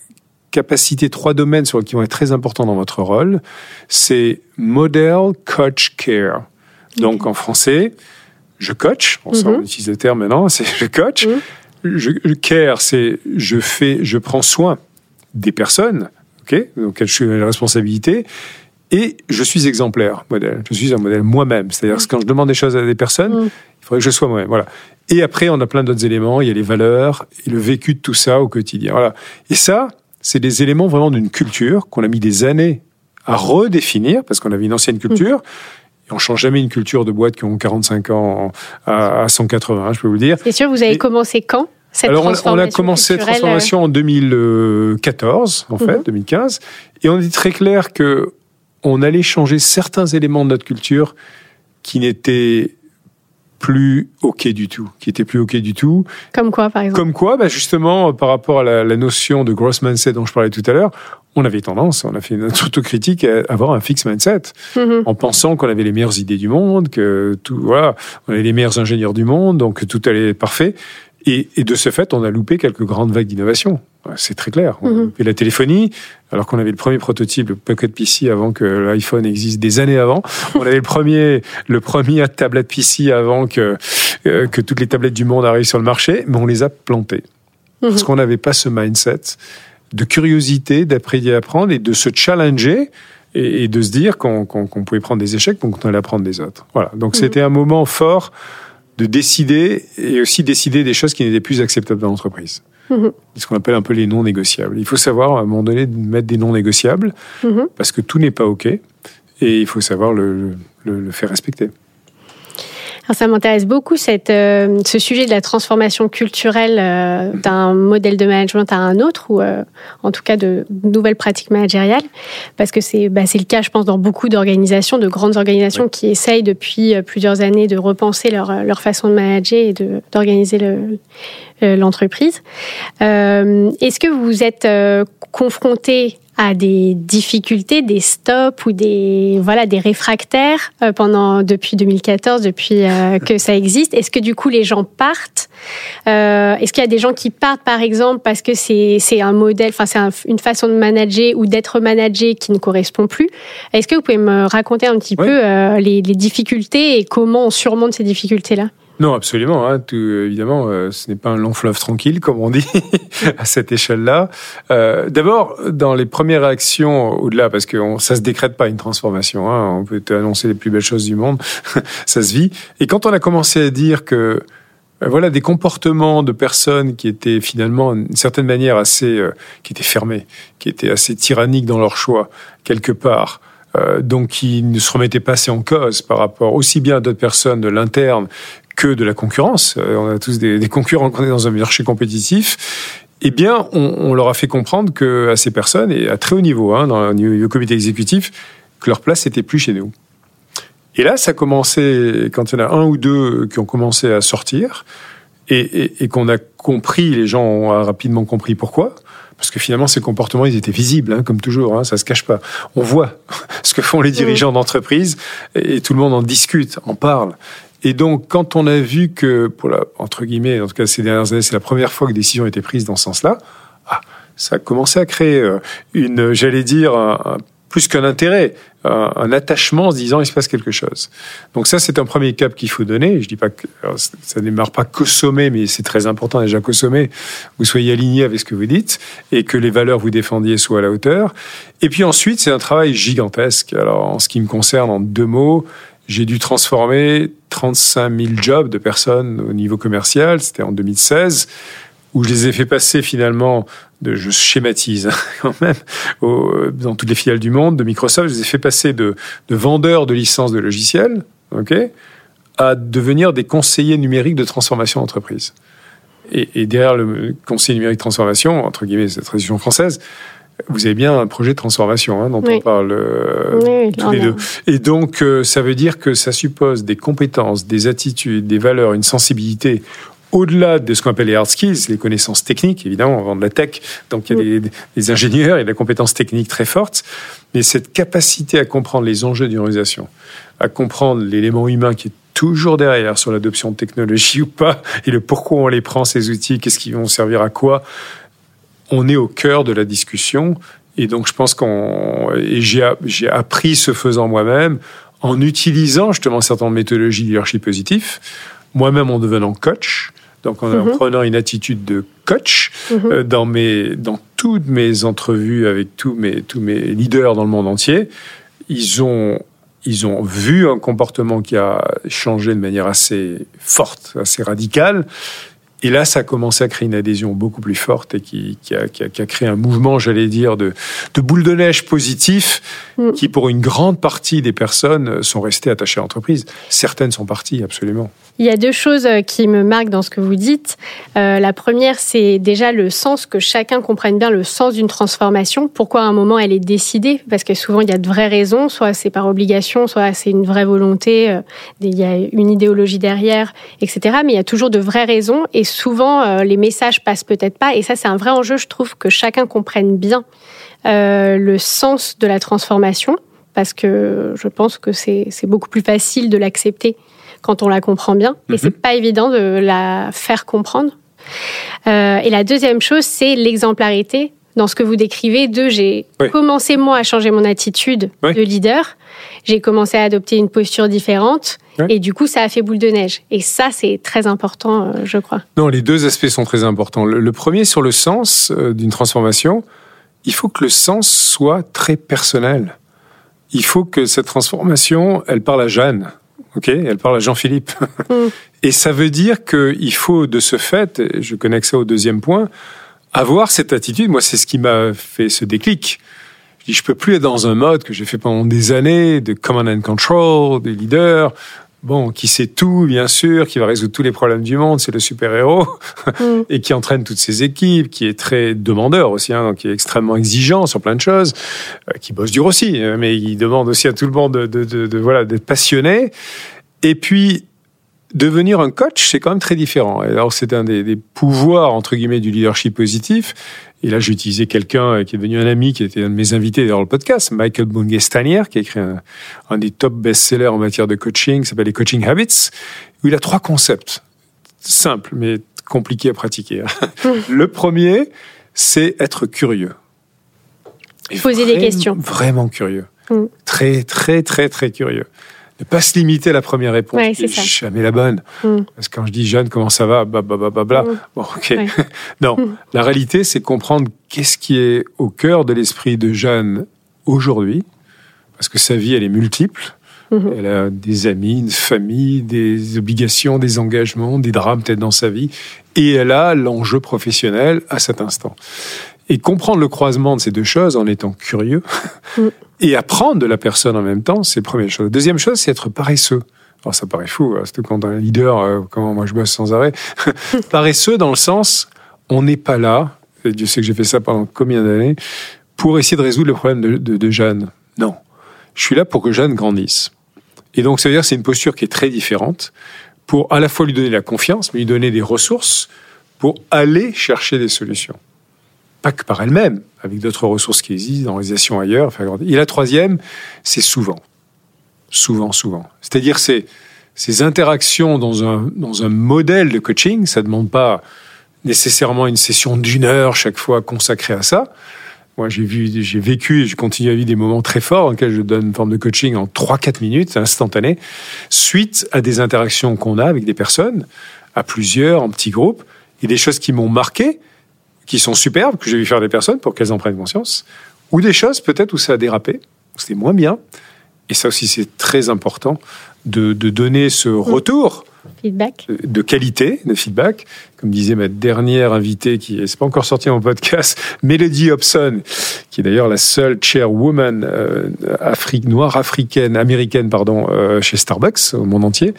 capacités, trois domaines sur qui vont être très importants dans votre rôle. C'est model, coach, care. Donc, en français, je coach. On Mhm. on utilise le terme maintenant, c'est je coach. Mhm. Je, je care, c'est je fais, je prends soin des personnes. Ok, donc je suis la responsabilité. Et je suis exemplaire, modèle. Je suis un modèle moi-même. C'est-à-dire que quand je demande des choses à des personnes, Mm. il faudrait que je sois moi-même. Voilà. Et après, on a plein d'autres éléments. Il y a les valeurs et le vécu de tout ça au quotidien. Voilà. Et ça, c'est des éléments vraiment d'une culture qu'on a mis des années à redéfinir parce qu'on avait une ancienne culture. Et on change jamais une culture de boîte qui ont 45 ans à, à 180, je peux vous le dire. C'est sûr, vous avez Et- commencé quand cette Alors, on a- commencé cette transformation en 2014, en fait, Mhm. 2015. Et on dit très clair que on allait changer certains éléments de notre culture qui n'étaient plus OK du tout, qui étaient plus OK du tout. euh, Comme quoi, par exemple Comme quoi, bah justement, par rapport à la, la notion de gross mindset dont je parlais tout à l'heure, on avait tendance, on a fait notre autocritique à avoir un fixed mindset Mhm. en pensant qu'on avait les meilleures idées du monde, que tout, voilà, on avait les meilleurs ingénieurs du monde, donc que tout allait être parfait. Et, et de ce fait, on a loupé quelques grandes vagues d'innovation. C'est très clair. On a Mhm. loupé la téléphonie, alors qu'on avait le premier prototype, le Pocket PC, avant que l'iPhone existe des années avant. On avait le premier, le premier tablette PC avant que, euh, que toutes les tablettes du monde arrivent sur le marché, mais on les a plantées. Parce Mhm. qu'on n'avait pas ce mindset de curiosité, d'apprendre à apprendre et de se challenger et, et de se dire qu'on qu'on- qu'on pouvait prendre des échecs, donc qu'on allait apprendre des autres. Voilà. Donc Mhm. c'était un moment fort de décider et aussi décider des choses qui n'étaient plus acceptables dans l'entreprise. Mhm. Ce qu'on appelle un peu les non négociables. Il faut savoir à un moment donné mettre des non négociables Mhm. parce que tout n'est pas OK et il faut savoir le, le- le faire respecter. Alors, ça m'intéresse beaucoup cette, euh, ce sujet de la transformation culturelle euh, d'un modèle de management à un autre, ou euh, en tout cas de nouvelles pratiques managériales, parce que c'est bah, le cas, je pense, dans beaucoup d'organisations, de grandes organisations qui essayent depuis euh, plusieurs années de repenser leur, euh, leur façon de manager et d'organiser euh, l'entreprise. Est-ce que vous êtes confronté à des difficultés, des stops ou des voilà des réfractaires euh, pendant depuis 2014, depuis euh, que ça existe. Est-ce que du coup les gens partent? Euh, Est-ce qu'il y a des gens qui partent par exemple parce que c'est c'est un modèle, enfin c'est un- une façon de manager ou d'être managé qui ne correspond plus? Est-ce que vous pouvez me raconter un petit peu euh, les, les difficultés et comment on surmonte ces difficultés là Non, absolument. Hein, tout, évidemment, euh, ce n'est pas un long fleuve tranquille, comme on dit, à cette échelle-là. Euh, D'abord, dans les premières réactions au-delà, parce que on, ça se décrète pas une transformation. Hein, on peut annoncer les plus belles choses du monde, ça se vit. Et quand on a commencé à dire que euh, voilà des comportements de personnes qui étaient finalement d'une certaine manière assez, euh, qui étaient fermés, qui étaient assez tyranniques dans leur choix quelque part. euh, donc qui ne se remettaient pas assez en cause par rapport aussi bien à d'autres personnes de l'interne que de la concurrence. Euh, on a tous des, des concurrents quand on est dans un marché compétitif. Eh bien, on, on leur a fait comprendre que à ces personnes et à très haut niveau, hein, dans le comité exécutif, que leur place n'était plus chez nous. Et là, ça a commencé quand il y en a un ou deux qui ont commencé à sortir et, et- et qu'on a compris, les gens ont rapidement compris pourquoi. parce que finalement, ces comportements, ils étaient visibles, hein, comme toujours, hein, ça se cache pas. On voit ce que font les dirigeants d'entreprise et tout le monde en discute, en parle. Et donc, quand on a vu que, pour la, entre guillemets, en tout cas ces dernières années, c'est la première fois que des décisions étaient prises dans ce sens-là, ah, ça a commencé à créer euh, une, j'allais dire, plus qu'un intérêt, un, un, attachement en se disant il se passe quelque chose. Donc ça, c'est un premier cap qu'il faut donner. Je dis pas que ça ne démarre pas qu'au sommet, mais c'est très important déjà qu'au sommet, vous soyez aligné avec ce que vous dites et que les valeurs que vous défendiez soient à la hauteur. Et puis ensuite, c'est un travail gigantesque. Alors en ce qui me concerne, en deux mots, j'ai dû transformer 35 000 jobs de personnes au niveau commercial. C'était en 2016 où je les ai fait passer finalement, de, je schématise hein, quand même, dans toutes les filiales du monde de Microsoft, je les ai fait passer de, de vendeurs de licences de logiciels, ok, à devenir des conseillers numériques de transformation d'entreprise. Et, et, derrière le conseiller numérique de transformation, entre guillemets, cette tradition française, vous avez bien un projet de transformation hein, dont on parle euh, oui, tous les deux. Et donc, euh, ça veut dire que ça suppose des compétences, des attitudes, des valeurs, une sensibilité au-delà de ce qu'on appelle les hard skills, les connaissances techniques, évidemment, on vend de la tech, donc il y a des, des ingénieurs, il y a des compétences techniques très fortes, mais cette capacité à comprendre les enjeux d'une organisation, à comprendre l'élément humain qui est toujours derrière sur l'adoption de technologies ou pas, et le pourquoi on les prend, ces outils, qu'est-ce qui vont servir à quoi, on est au cœur de la discussion. Et donc, je pense qu'on, et j'ai, j'ai appris ce faisant moi-même en utilisant justement certaines méthodologies de leadership positif, moi-même en devenant coach, donc en, mm-hmm. prenant une attitude de coach mm-hmm. euh, dans mes, dans toutes mes entrevues avec tous mes, tous mes leaders dans le monde entier, ils ont, ils ont vu un comportement qui a changé de manière assez forte, assez radicale, et là, ça a commencé à créer une adhésion beaucoup plus forte et qui, qui, a, qui, a, qui a, créé un mouvement, j'allais dire, de, de, boule de neige positif mm. qui, pour une grande partie des personnes, sont restées attachées à l'entreprise. Certaines sont parties, absolument. Il y a deux choses euh, qui me marquent dans ce que vous dites. Euh, la première, c'est déjà le sens, que chacun comprenne bien le sens d'une transformation. Pourquoi à un moment elle est décidée? Parce que souvent, il y a de vraies raisons. Soit c'est par obligation, soit c'est une vraie volonté, euh, il y a une idéologie derrière, etc. Mais il y a toujours de vraies raisons. Et souvent, euh, les messages passent peut-être pas. Et ça, c'est un vrai enjeu, je trouve, que chacun comprenne bien le sens de la transformation. Parce que je pense que c'est beaucoup plus facile de l'accepter quand on la comprend bien. Et mm -hmm. c'est pas évident de la faire comprendre. Euh, et la deuxième chose, c'est l'exemplarité dans ce que vous décrivez de j'ai oui. commencé moi à changer mon attitude oui. de leader, j'ai commencé à adopter une posture différente oui. et du coup ça a fait boule de neige. Et ça c'est très important, euh, je crois. Non, les deux aspects sont très importants. Le, le premier sur le sens euh, d'une transformation, il faut que le sens soit très personnel. Il faut que cette transformation, elle parle à Jeanne. Ok, elle parle à Jean-Philippe. Mm. Et ça veut dire qu'il faut, de ce fait, je connecte ça au deuxième point, avoir cette attitude, moi, c'est ce qui m'a fait ce déclic. Je dis, je peux plus être dans un mode que j'ai fait pendant des années de command and control, des leaders, bon, qui sait tout, bien sûr, qui va résoudre tous les problèmes du monde, c'est le super-héros, mm. et qui entraîne toutes ses équipes, qui est très demandeur aussi, hein, donc qui est extrêmement exigeant sur plein de choses, euh, qui bosse dur aussi, hein, mais il demande aussi à tout le monde de, de, de, de voilà, d'être passionné. Et puis, devenir un coach, c'est quand même très différent. Alors, c'est un des, des, pouvoirs, entre guillemets, du leadership positif. Et là, j'ai utilisé quelqu'un qui est devenu un ami, qui était un de mes invités dans le podcast, Michael Bungestanier, qui a écrit un, un des top best-sellers en matière de coaching, qui s'appelle les Coaching Habits, où il a trois concepts simples, mais compliqués à pratiquer. le premier, c'est être curieux. Et Poser vraiment, des questions. Vraiment curieux. Mm. Très, très, très, très curieux ne pas se limiter à la première réponse. Ouais, c'est jamais la bonne. Mm. Parce que quand je dis jeune, comment ça va? Bah, bah, bah, bla. Mm. Bon, ok. Ouais. non, mm. la réalité, c'est comprendre qu'est-ce qui est au cœur de l'esprit de Jeanne aujourd'hui. Parce que sa vie, elle est multiple. -hmm. Elle a des amis, une famille, des obligations, des engagements, des drames peut-être dans sa vie. Et elle a l'enjeu professionnel à cet instant. Et comprendre le croisement de ces deux choses en étant curieux mm. et apprendre de la personne en même temps, c'est la première chose. Deuxième chose, c'est être paresseux. Alors ça paraît fou, hein, surtout quand un leader, euh, comment moi je bosse sans arrêt. paresseux dans le sens, on n'est pas là, et Dieu sait que j'ai fait ça pendant combien d'années, pour essayer de résoudre le problème de, de, de Jeanne. Non. Je suis là pour que Jeanne grandisse. Et donc ça veut dire que c'est une posture qui est très différente pour à la fois lui donner la confiance, mais lui donner des ressources pour aller chercher des solutions par elle-même, avec d'autres ressources qui existent, dans l'organisation ailleurs. Et la troisième, c'est souvent. Souvent, souvent. C'est-à-dire, c'est ces interactions dans un, dans un modèle de coaching, ça ne demande pas nécessairement une session d'une heure chaque fois consacrée à ça. Moi, j'ai vu, j'ai vécu et je continue à vivre des moments très forts dans lesquels je donne une forme de coaching en 3-4 minutes, instantané, suite à des interactions qu'on a avec des personnes, à plusieurs, en petits groupes, et des choses qui m'ont marqué, qui sont superbes, que j'ai vu faire des personnes pour qu'elles en prennent conscience, ou des choses peut-être où ça a dérapé, où c'était moins bien. Et ça aussi, c'est très important de, de donner ce mm. retour feedback. de qualité, de feedback. Comme disait ma dernière invitée, qui n'est pas encore sortie en podcast, Melody Hobson, qui est d'ailleurs la seule chairwoman euh, Afrique, noire africaine, américaine, pardon, euh, chez Starbucks au monde entier,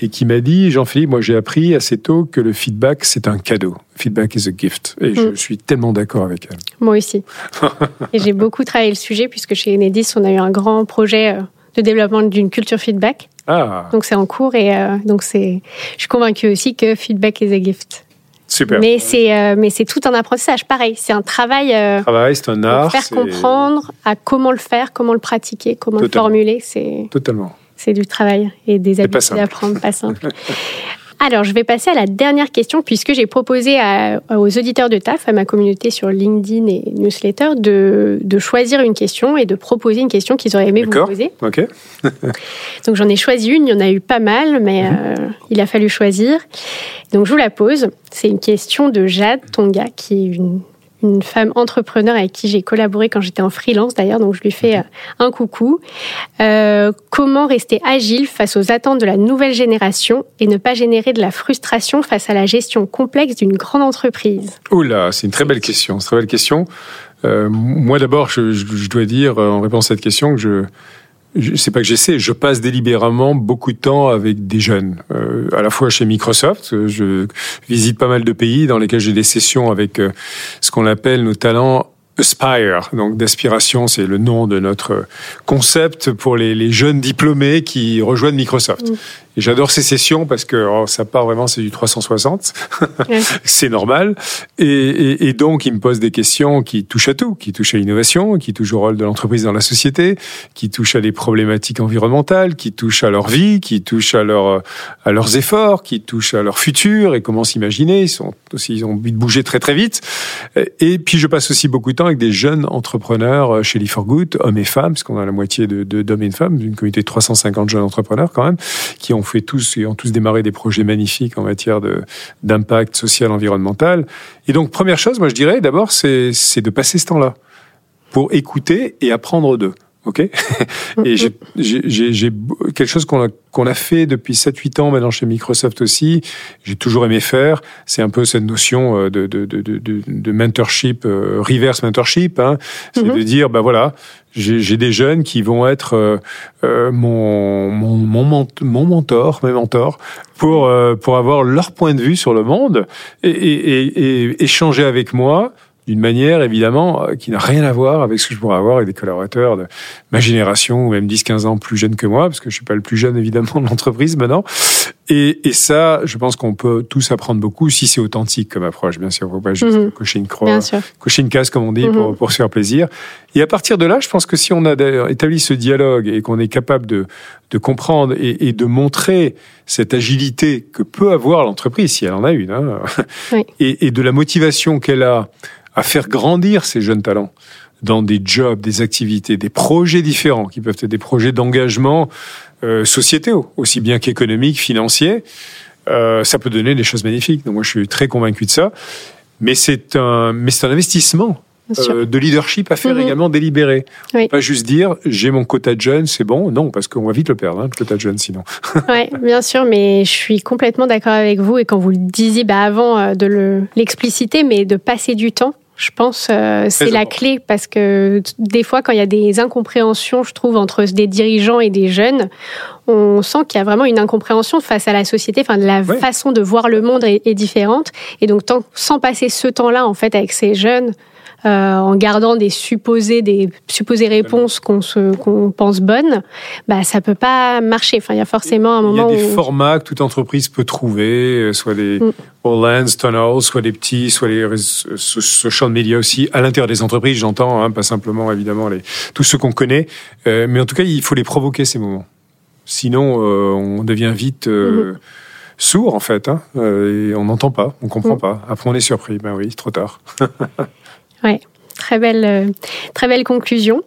et qui m'a dit, Jean-Philippe, moi j'ai appris assez tôt que le feedback c'est un cadeau. Feedback is a gift. Et je mm. suis tellement d'accord avec elle. Moi aussi. et j'ai beaucoup travaillé le sujet puisque chez Enedis on a eu un grand projet euh, de développement d'une culture feedback. Ah. Donc c'est en cours et euh, donc c'est. Je suis convaincue aussi que feedback is a gift. Super. Mais c'est euh, mais c'est tout un apprentissage. Pareil, c'est un travail. Euh, travail, c'est un art. Faire comprendre à comment le faire, comment le pratiquer, comment le formuler, c'est. Totalement. C'est du travail et des habitudes à apprendre, pas simple. Alors, je vais passer à la dernière question, puisque j'ai proposé aux auditeurs de TAF, à ma communauté sur LinkedIn et newsletter, de, de choisir une question et de proposer une question qu'ils auraient aimé vous poser. Ok. Donc, j'en ai choisi une, il y en a eu pas mal, mais mhm. euh, il a fallu choisir. Donc, je vous la pose. C'est une question de Jade Tonga, qui est une une femme entrepreneur avec qui j'ai collaboré quand j'étais en freelance d'ailleurs, donc je lui fais euh, un coucou. Euh, comment rester agile face aux attentes de la nouvelle génération et ne pas générer de la frustration face à la gestion complexe d'une grande entreprise? Oula, c'est une très belle question, très belle question. Euh, moi d'abord, je, dois dire en réponse à cette question que je c'est pas que j'essaie, je passe délibérément beaucoup de temps avec des jeunes, euh, à la fois chez Microsoft. Je visite pas mal de pays dans lesquels j'ai des sessions avec euh, ce qu'on appelle nos talents Aspire, donc d'aspiration, c'est le nom de notre concept pour les, les jeunes diplômés qui rejoignent Microsoft. Mm. Et j'adore ces sessions parce que oh, ça part vraiment, c'est du 360. c'est normal. Et, et, et, donc, ils me posent des questions qui touchent à tout, qui touchent à l'innovation, qui touchent au rôle de l'entreprise dans la société, qui touchent à des problématiques environnementales, qui touchent à leur vie, qui touchent à, leur, à leurs efforts, qui touchent à leur futur et comment s'imaginer. Ils, sont aussi, ils ont envie de bouger très très vite. Et puis, je passe aussi beaucoup de temps avec des jeunes entrepreneurs chez Lee for Good, hommes et femmes, parce qu'on a la moitié de, d'hommes et de femmes, une communauté de 350 jeunes entrepreneurs quand même, qui ont fait tous, et ont tous démarré des projets magnifiques en matière d'impact social, environnemental. Et donc, première chose, moi, je dirais, d'abord, c'est de passer ce temps-là pour écouter et apprendre d'eux. OK. Et j'ai, quelque chose qu'on a, qu'on a fait depuis 7-8 ans maintenant chez Microsoft aussi, j'ai toujours aimé faire, c'est un peu cette notion euh, de, de, de, de, de mentorship, euh, reverse mentorship, hein, c'est mm-hmm. de dire, ben voilà, j'ai des jeunes qui vont être euh, euh mon, mon, mon, mon, mentor, mes mentors, pour, euh, pour avoir leur point de vue sur le monde et, et, et, et échanger avec moi d'une manière évidemment euh, qui n'a rien à voir avec ce que je pourrais avoir avec des collaborateurs de ma génération ou même 10-15 ans plus jeunes que moi, parce que je suis pas le plus jeune évidemment de l'entreprise maintenant. Et, et, ça, je pense qu'on peut tous apprendre beaucoup si c'est authentique comme approche. Bien sûr, faut pas juste mhm. cocher une croix, cocher une case comme on dit pour, mhm. pour se faire plaisir. Et à partir de là, je pense que si on a établi ce dialogue et qu'on est capable de, de comprendre et, et, de montrer cette agilité que peut avoir l'entreprise, si elle en a une, hein, et, et de la motivation qu'elle a à faire grandir ces jeunes talents dans des jobs, des activités, des projets différents, qui peuvent être des projets d'engagement euh, sociétaux, aussi bien qu'économiques, financiers. Euh, ça peut donner des choses magnifiques. Donc moi, je suis très convaincu de ça. Mais c'est un, mais c'est un investissement euh, de leadership à faire mhm. également délibéré. Pas juste dire j'ai mon quota de jeunes, c'est bon. Non, parce qu'on va vite le perdre, hein, le quota de jeunes sinon. oui, bien sûr, mais je suis complètement d'accord avec vous. Et quand vous le disiez bah, avant euh, de l'expliciter, mais de passer du temps je pense euh, c'est la clé parce que des fois quand il y a des incompréhensions, je trouve entre des dirigeants et des jeunes, on sent qu'il y a vraiment une incompréhension face à la société, enfin la façon de voir le monde est, différente. Et donc tant, sans passer ce temps-là en fait avec ces jeunes, en gardant des supposés, des supposées réponses qu'on qu'on pense bonnes, bah ça peut pas marcher. Enfin, il y a forcément un moment. Il y a des formats que toute entreprise peut trouver, soit des mm. Lens, Tunnels, soit des petits, soit les ce, champ de médias aussi à l'intérieur des entreprises. J'entends, hein, pas simplement évidemment les tous ceux qu'on connaît, mais en tout cas, il faut les provoquer ces moments. Sinon, on devient vite. Mm-hmm sourd en fait, hein, euh, et on n'entend pas, on comprend mm. pas. Après on est surpris, ben oui, trop tard. ouais. Très belle, euh, très belle conclusion.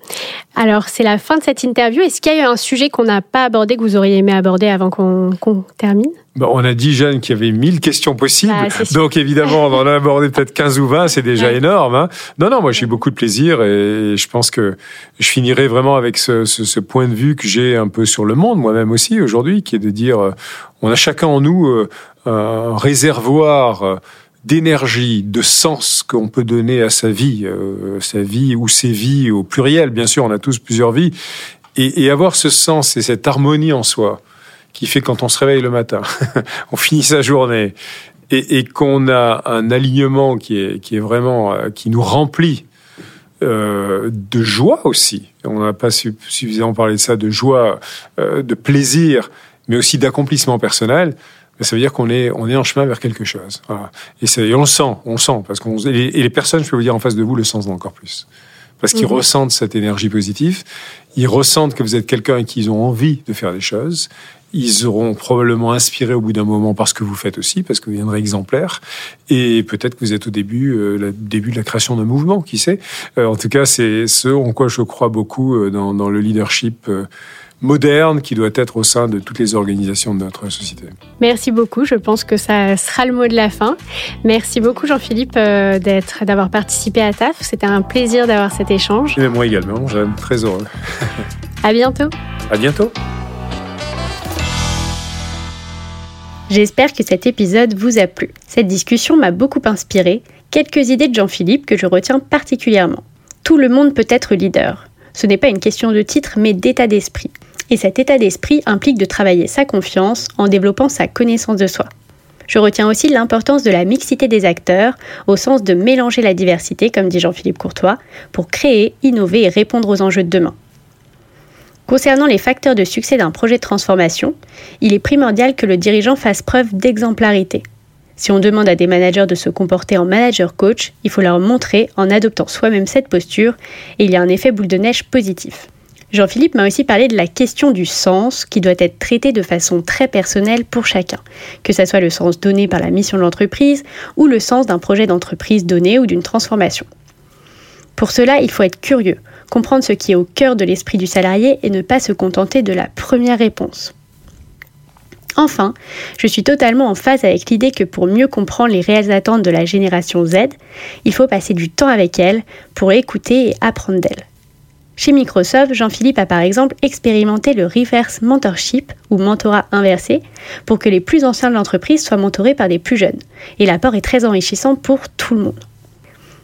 Alors, c'est la fin de cette interview. Est-ce qu'il y a eu un sujet qu'on n'a pas abordé, que vous auriez aimé aborder avant qu'on termine? Bon, On a dit, Jeanne, qu'il y avait 1000 questions possibles. Bah, Donc, évidemment, on en a abordé peut-être 15 ou 20. C'est déjà énorme. Hein. Non, non, moi, j'ai beaucoup de plaisir et je pense que je finirai vraiment avec ce, ce, ce point de vue que j'ai un peu sur le monde, moi-même aussi, aujourd'hui, qui est de dire, euh, on a chacun en nous euh, un réservoir d'énergie, de sens qu'on peut donner à sa vie, euh, sa vie ou ses vies au pluriel, bien sûr, on a tous plusieurs vies, et, avoir ce sens et cette harmonie en soi qui fait quand on se réveille le matin, on finit sa journée et, qu'on a un alignement qui est, qui est vraiment euh, qui nous remplit euh, de joie aussi. On n'a pas suffisamment parlé de ça, de joie, de plaisir, mais aussi d'accomplissement personnel ça veut dire qu'on est, on est en chemin vers quelque chose. Et, on le sent, on le sent. Parce qu'on, et les personnes, je peux vous dire, en face de vous, le sentent encore plus. Parce qu'ils mhm. ressentent cette énergie positive, ils ressentent que vous êtes quelqu'un et qu'ils ont envie de faire des choses. Ils auront probablement inspiré au bout d'un moment parce que vous faites aussi, parce que vous viendrez exemplaire. Et peut-être que vous êtes au début, euh, le début de la création d'un mouvement, qui sait. Euh, en tout cas, c'est ce en quoi je crois beaucoup euh, dans, dans le leadership moderne qui doit être au sein de toutes les organisations de notre société. Merci beaucoup, je pense que ça sera le mot de la fin. Merci beaucoup Jean-Philippe euh, d'être, d'avoir participé à TAF, c'était un plaisir d'avoir cet échange. Et moi également, j'aime très heureux. à bientôt. À bientôt. J'espère que cet épisode vous a plu. Cette discussion m'a beaucoup inspiré. Quelques idées de Jean-Philippe que je retiens particulièrement. Tout le monde peut être leader. Ce n'est pas une question de titre, mais d'état d'esprit. Et cet état d'esprit implique de travailler sa confiance en développant sa connaissance de soi. Je retiens aussi l'importance de la mixité des acteurs, au sens de mélanger la diversité, comme dit Jean-Philippe Courtois, pour créer, innover et répondre aux enjeux de demain. Concernant les facteurs de succès d'un projet de transformation, il est primordial que le dirigeant fasse preuve d'exemplarité. Si on demande à des managers de se comporter en manager coach, il faut leur montrer en adoptant soi-même cette posture et il y a un effet boule de neige positif. Jean-Philippe m'a aussi parlé de la question du sens qui doit être traitée de façon très personnelle pour chacun, que ce soit le sens donné par la mission de l'entreprise ou le sens d'un projet d'entreprise donné ou d'une transformation. Pour cela, il faut être curieux, comprendre ce qui est au cœur de l'esprit du salarié et ne pas se contenter de la première réponse. Enfin, je suis totalement en phase avec l'idée que pour mieux comprendre les réelles attentes de la génération Z, il faut passer du temps avec elle pour écouter et apprendre d'elle. Chez Microsoft, Jean-Philippe a par exemple expérimenté le reverse mentorship ou mentorat inversé pour que les plus anciens de l'entreprise soient mentorés par des plus jeunes. Et l'apport est très enrichissant pour tout le monde.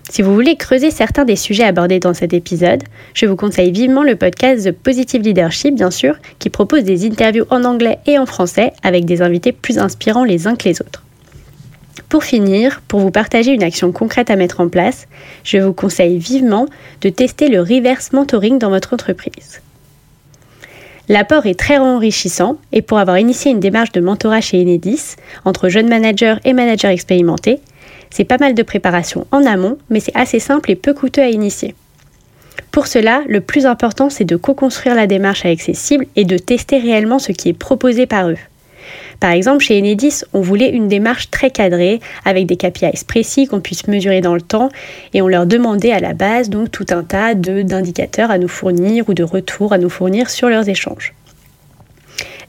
Si vous voulez creuser certains des sujets abordés dans cet épisode, je vous conseille vivement le podcast The Positive Leadership, bien sûr, qui propose des interviews en anglais et en français avec des invités plus inspirants les uns que les autres. Pour finir, pour vous partager une action concrète à mettre en place, je vous conseille vivement de tester le reverse mentoring dans votre entreprise. L'apport est très enrichissant et pour avoir initié une démarche de mentorat chez Enedis, entre jeunes managers et managers expérimentés, c'est pas mal de préparation en amont, mais c'est assez simple et peu coûteux à initier. Pour cela, le plus important, c'est de co-construire la démarche avec ses cibles et de tester réellement ce qui est proposé par eux. Par exemple, chez Enedis, on voulait une démarche très cadrée, avec des KPIs précis qu'on puisse mesurer dans le temps, et on leur demandait à la base donc tout un tas d'indicateurs à nous fournir ou de retours à nous fournir sur leurs échanges.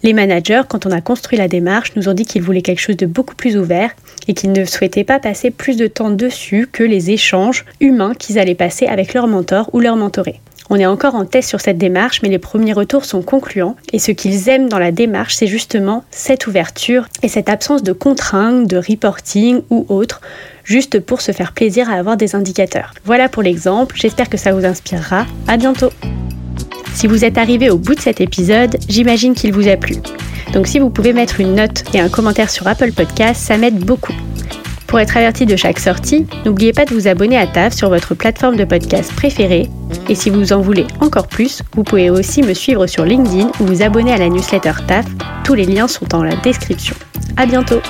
Les managers, quand on a construit la démarche, nous ont dit qu'ils voulaient quelque chose de beaucoup plus ouvert et qu'ils ne souhaitaient pas passer plus de temps dessus que les échanges humains qu'ils allaient passer avec leur mentor ou leur mentoré. On est encore en test sur cette démarche, mais les premiers retours sont concluants. Et ce qu'ils aiment dans la démarche, c'est justement cette ouverture et cette absence de contraintes, de reporting ou autre, juste pour se faire plaisir à avoir des indicateurs. Voilà pour l'exemple, j'espère que ça vous inspirera. À bientôt Si vous êtes arrivé au bout de cet épisode, j'imagine qu'il vous a plu. Donc si vous pouvez mettre une note et un commentaire sur Apple Podcast, ça m'aide beaucoup. Pour être averti de chaque sortie, n'oubliez pas de vous abonner à TAF sur votre plateforme de podcast préférée. Et si vous en voulez encore plus, vous pouvez aussi me suivre sur LinkedIn ou vous abonner à la newsletter TAF. Tous les liens sont dans la description. À bientôt!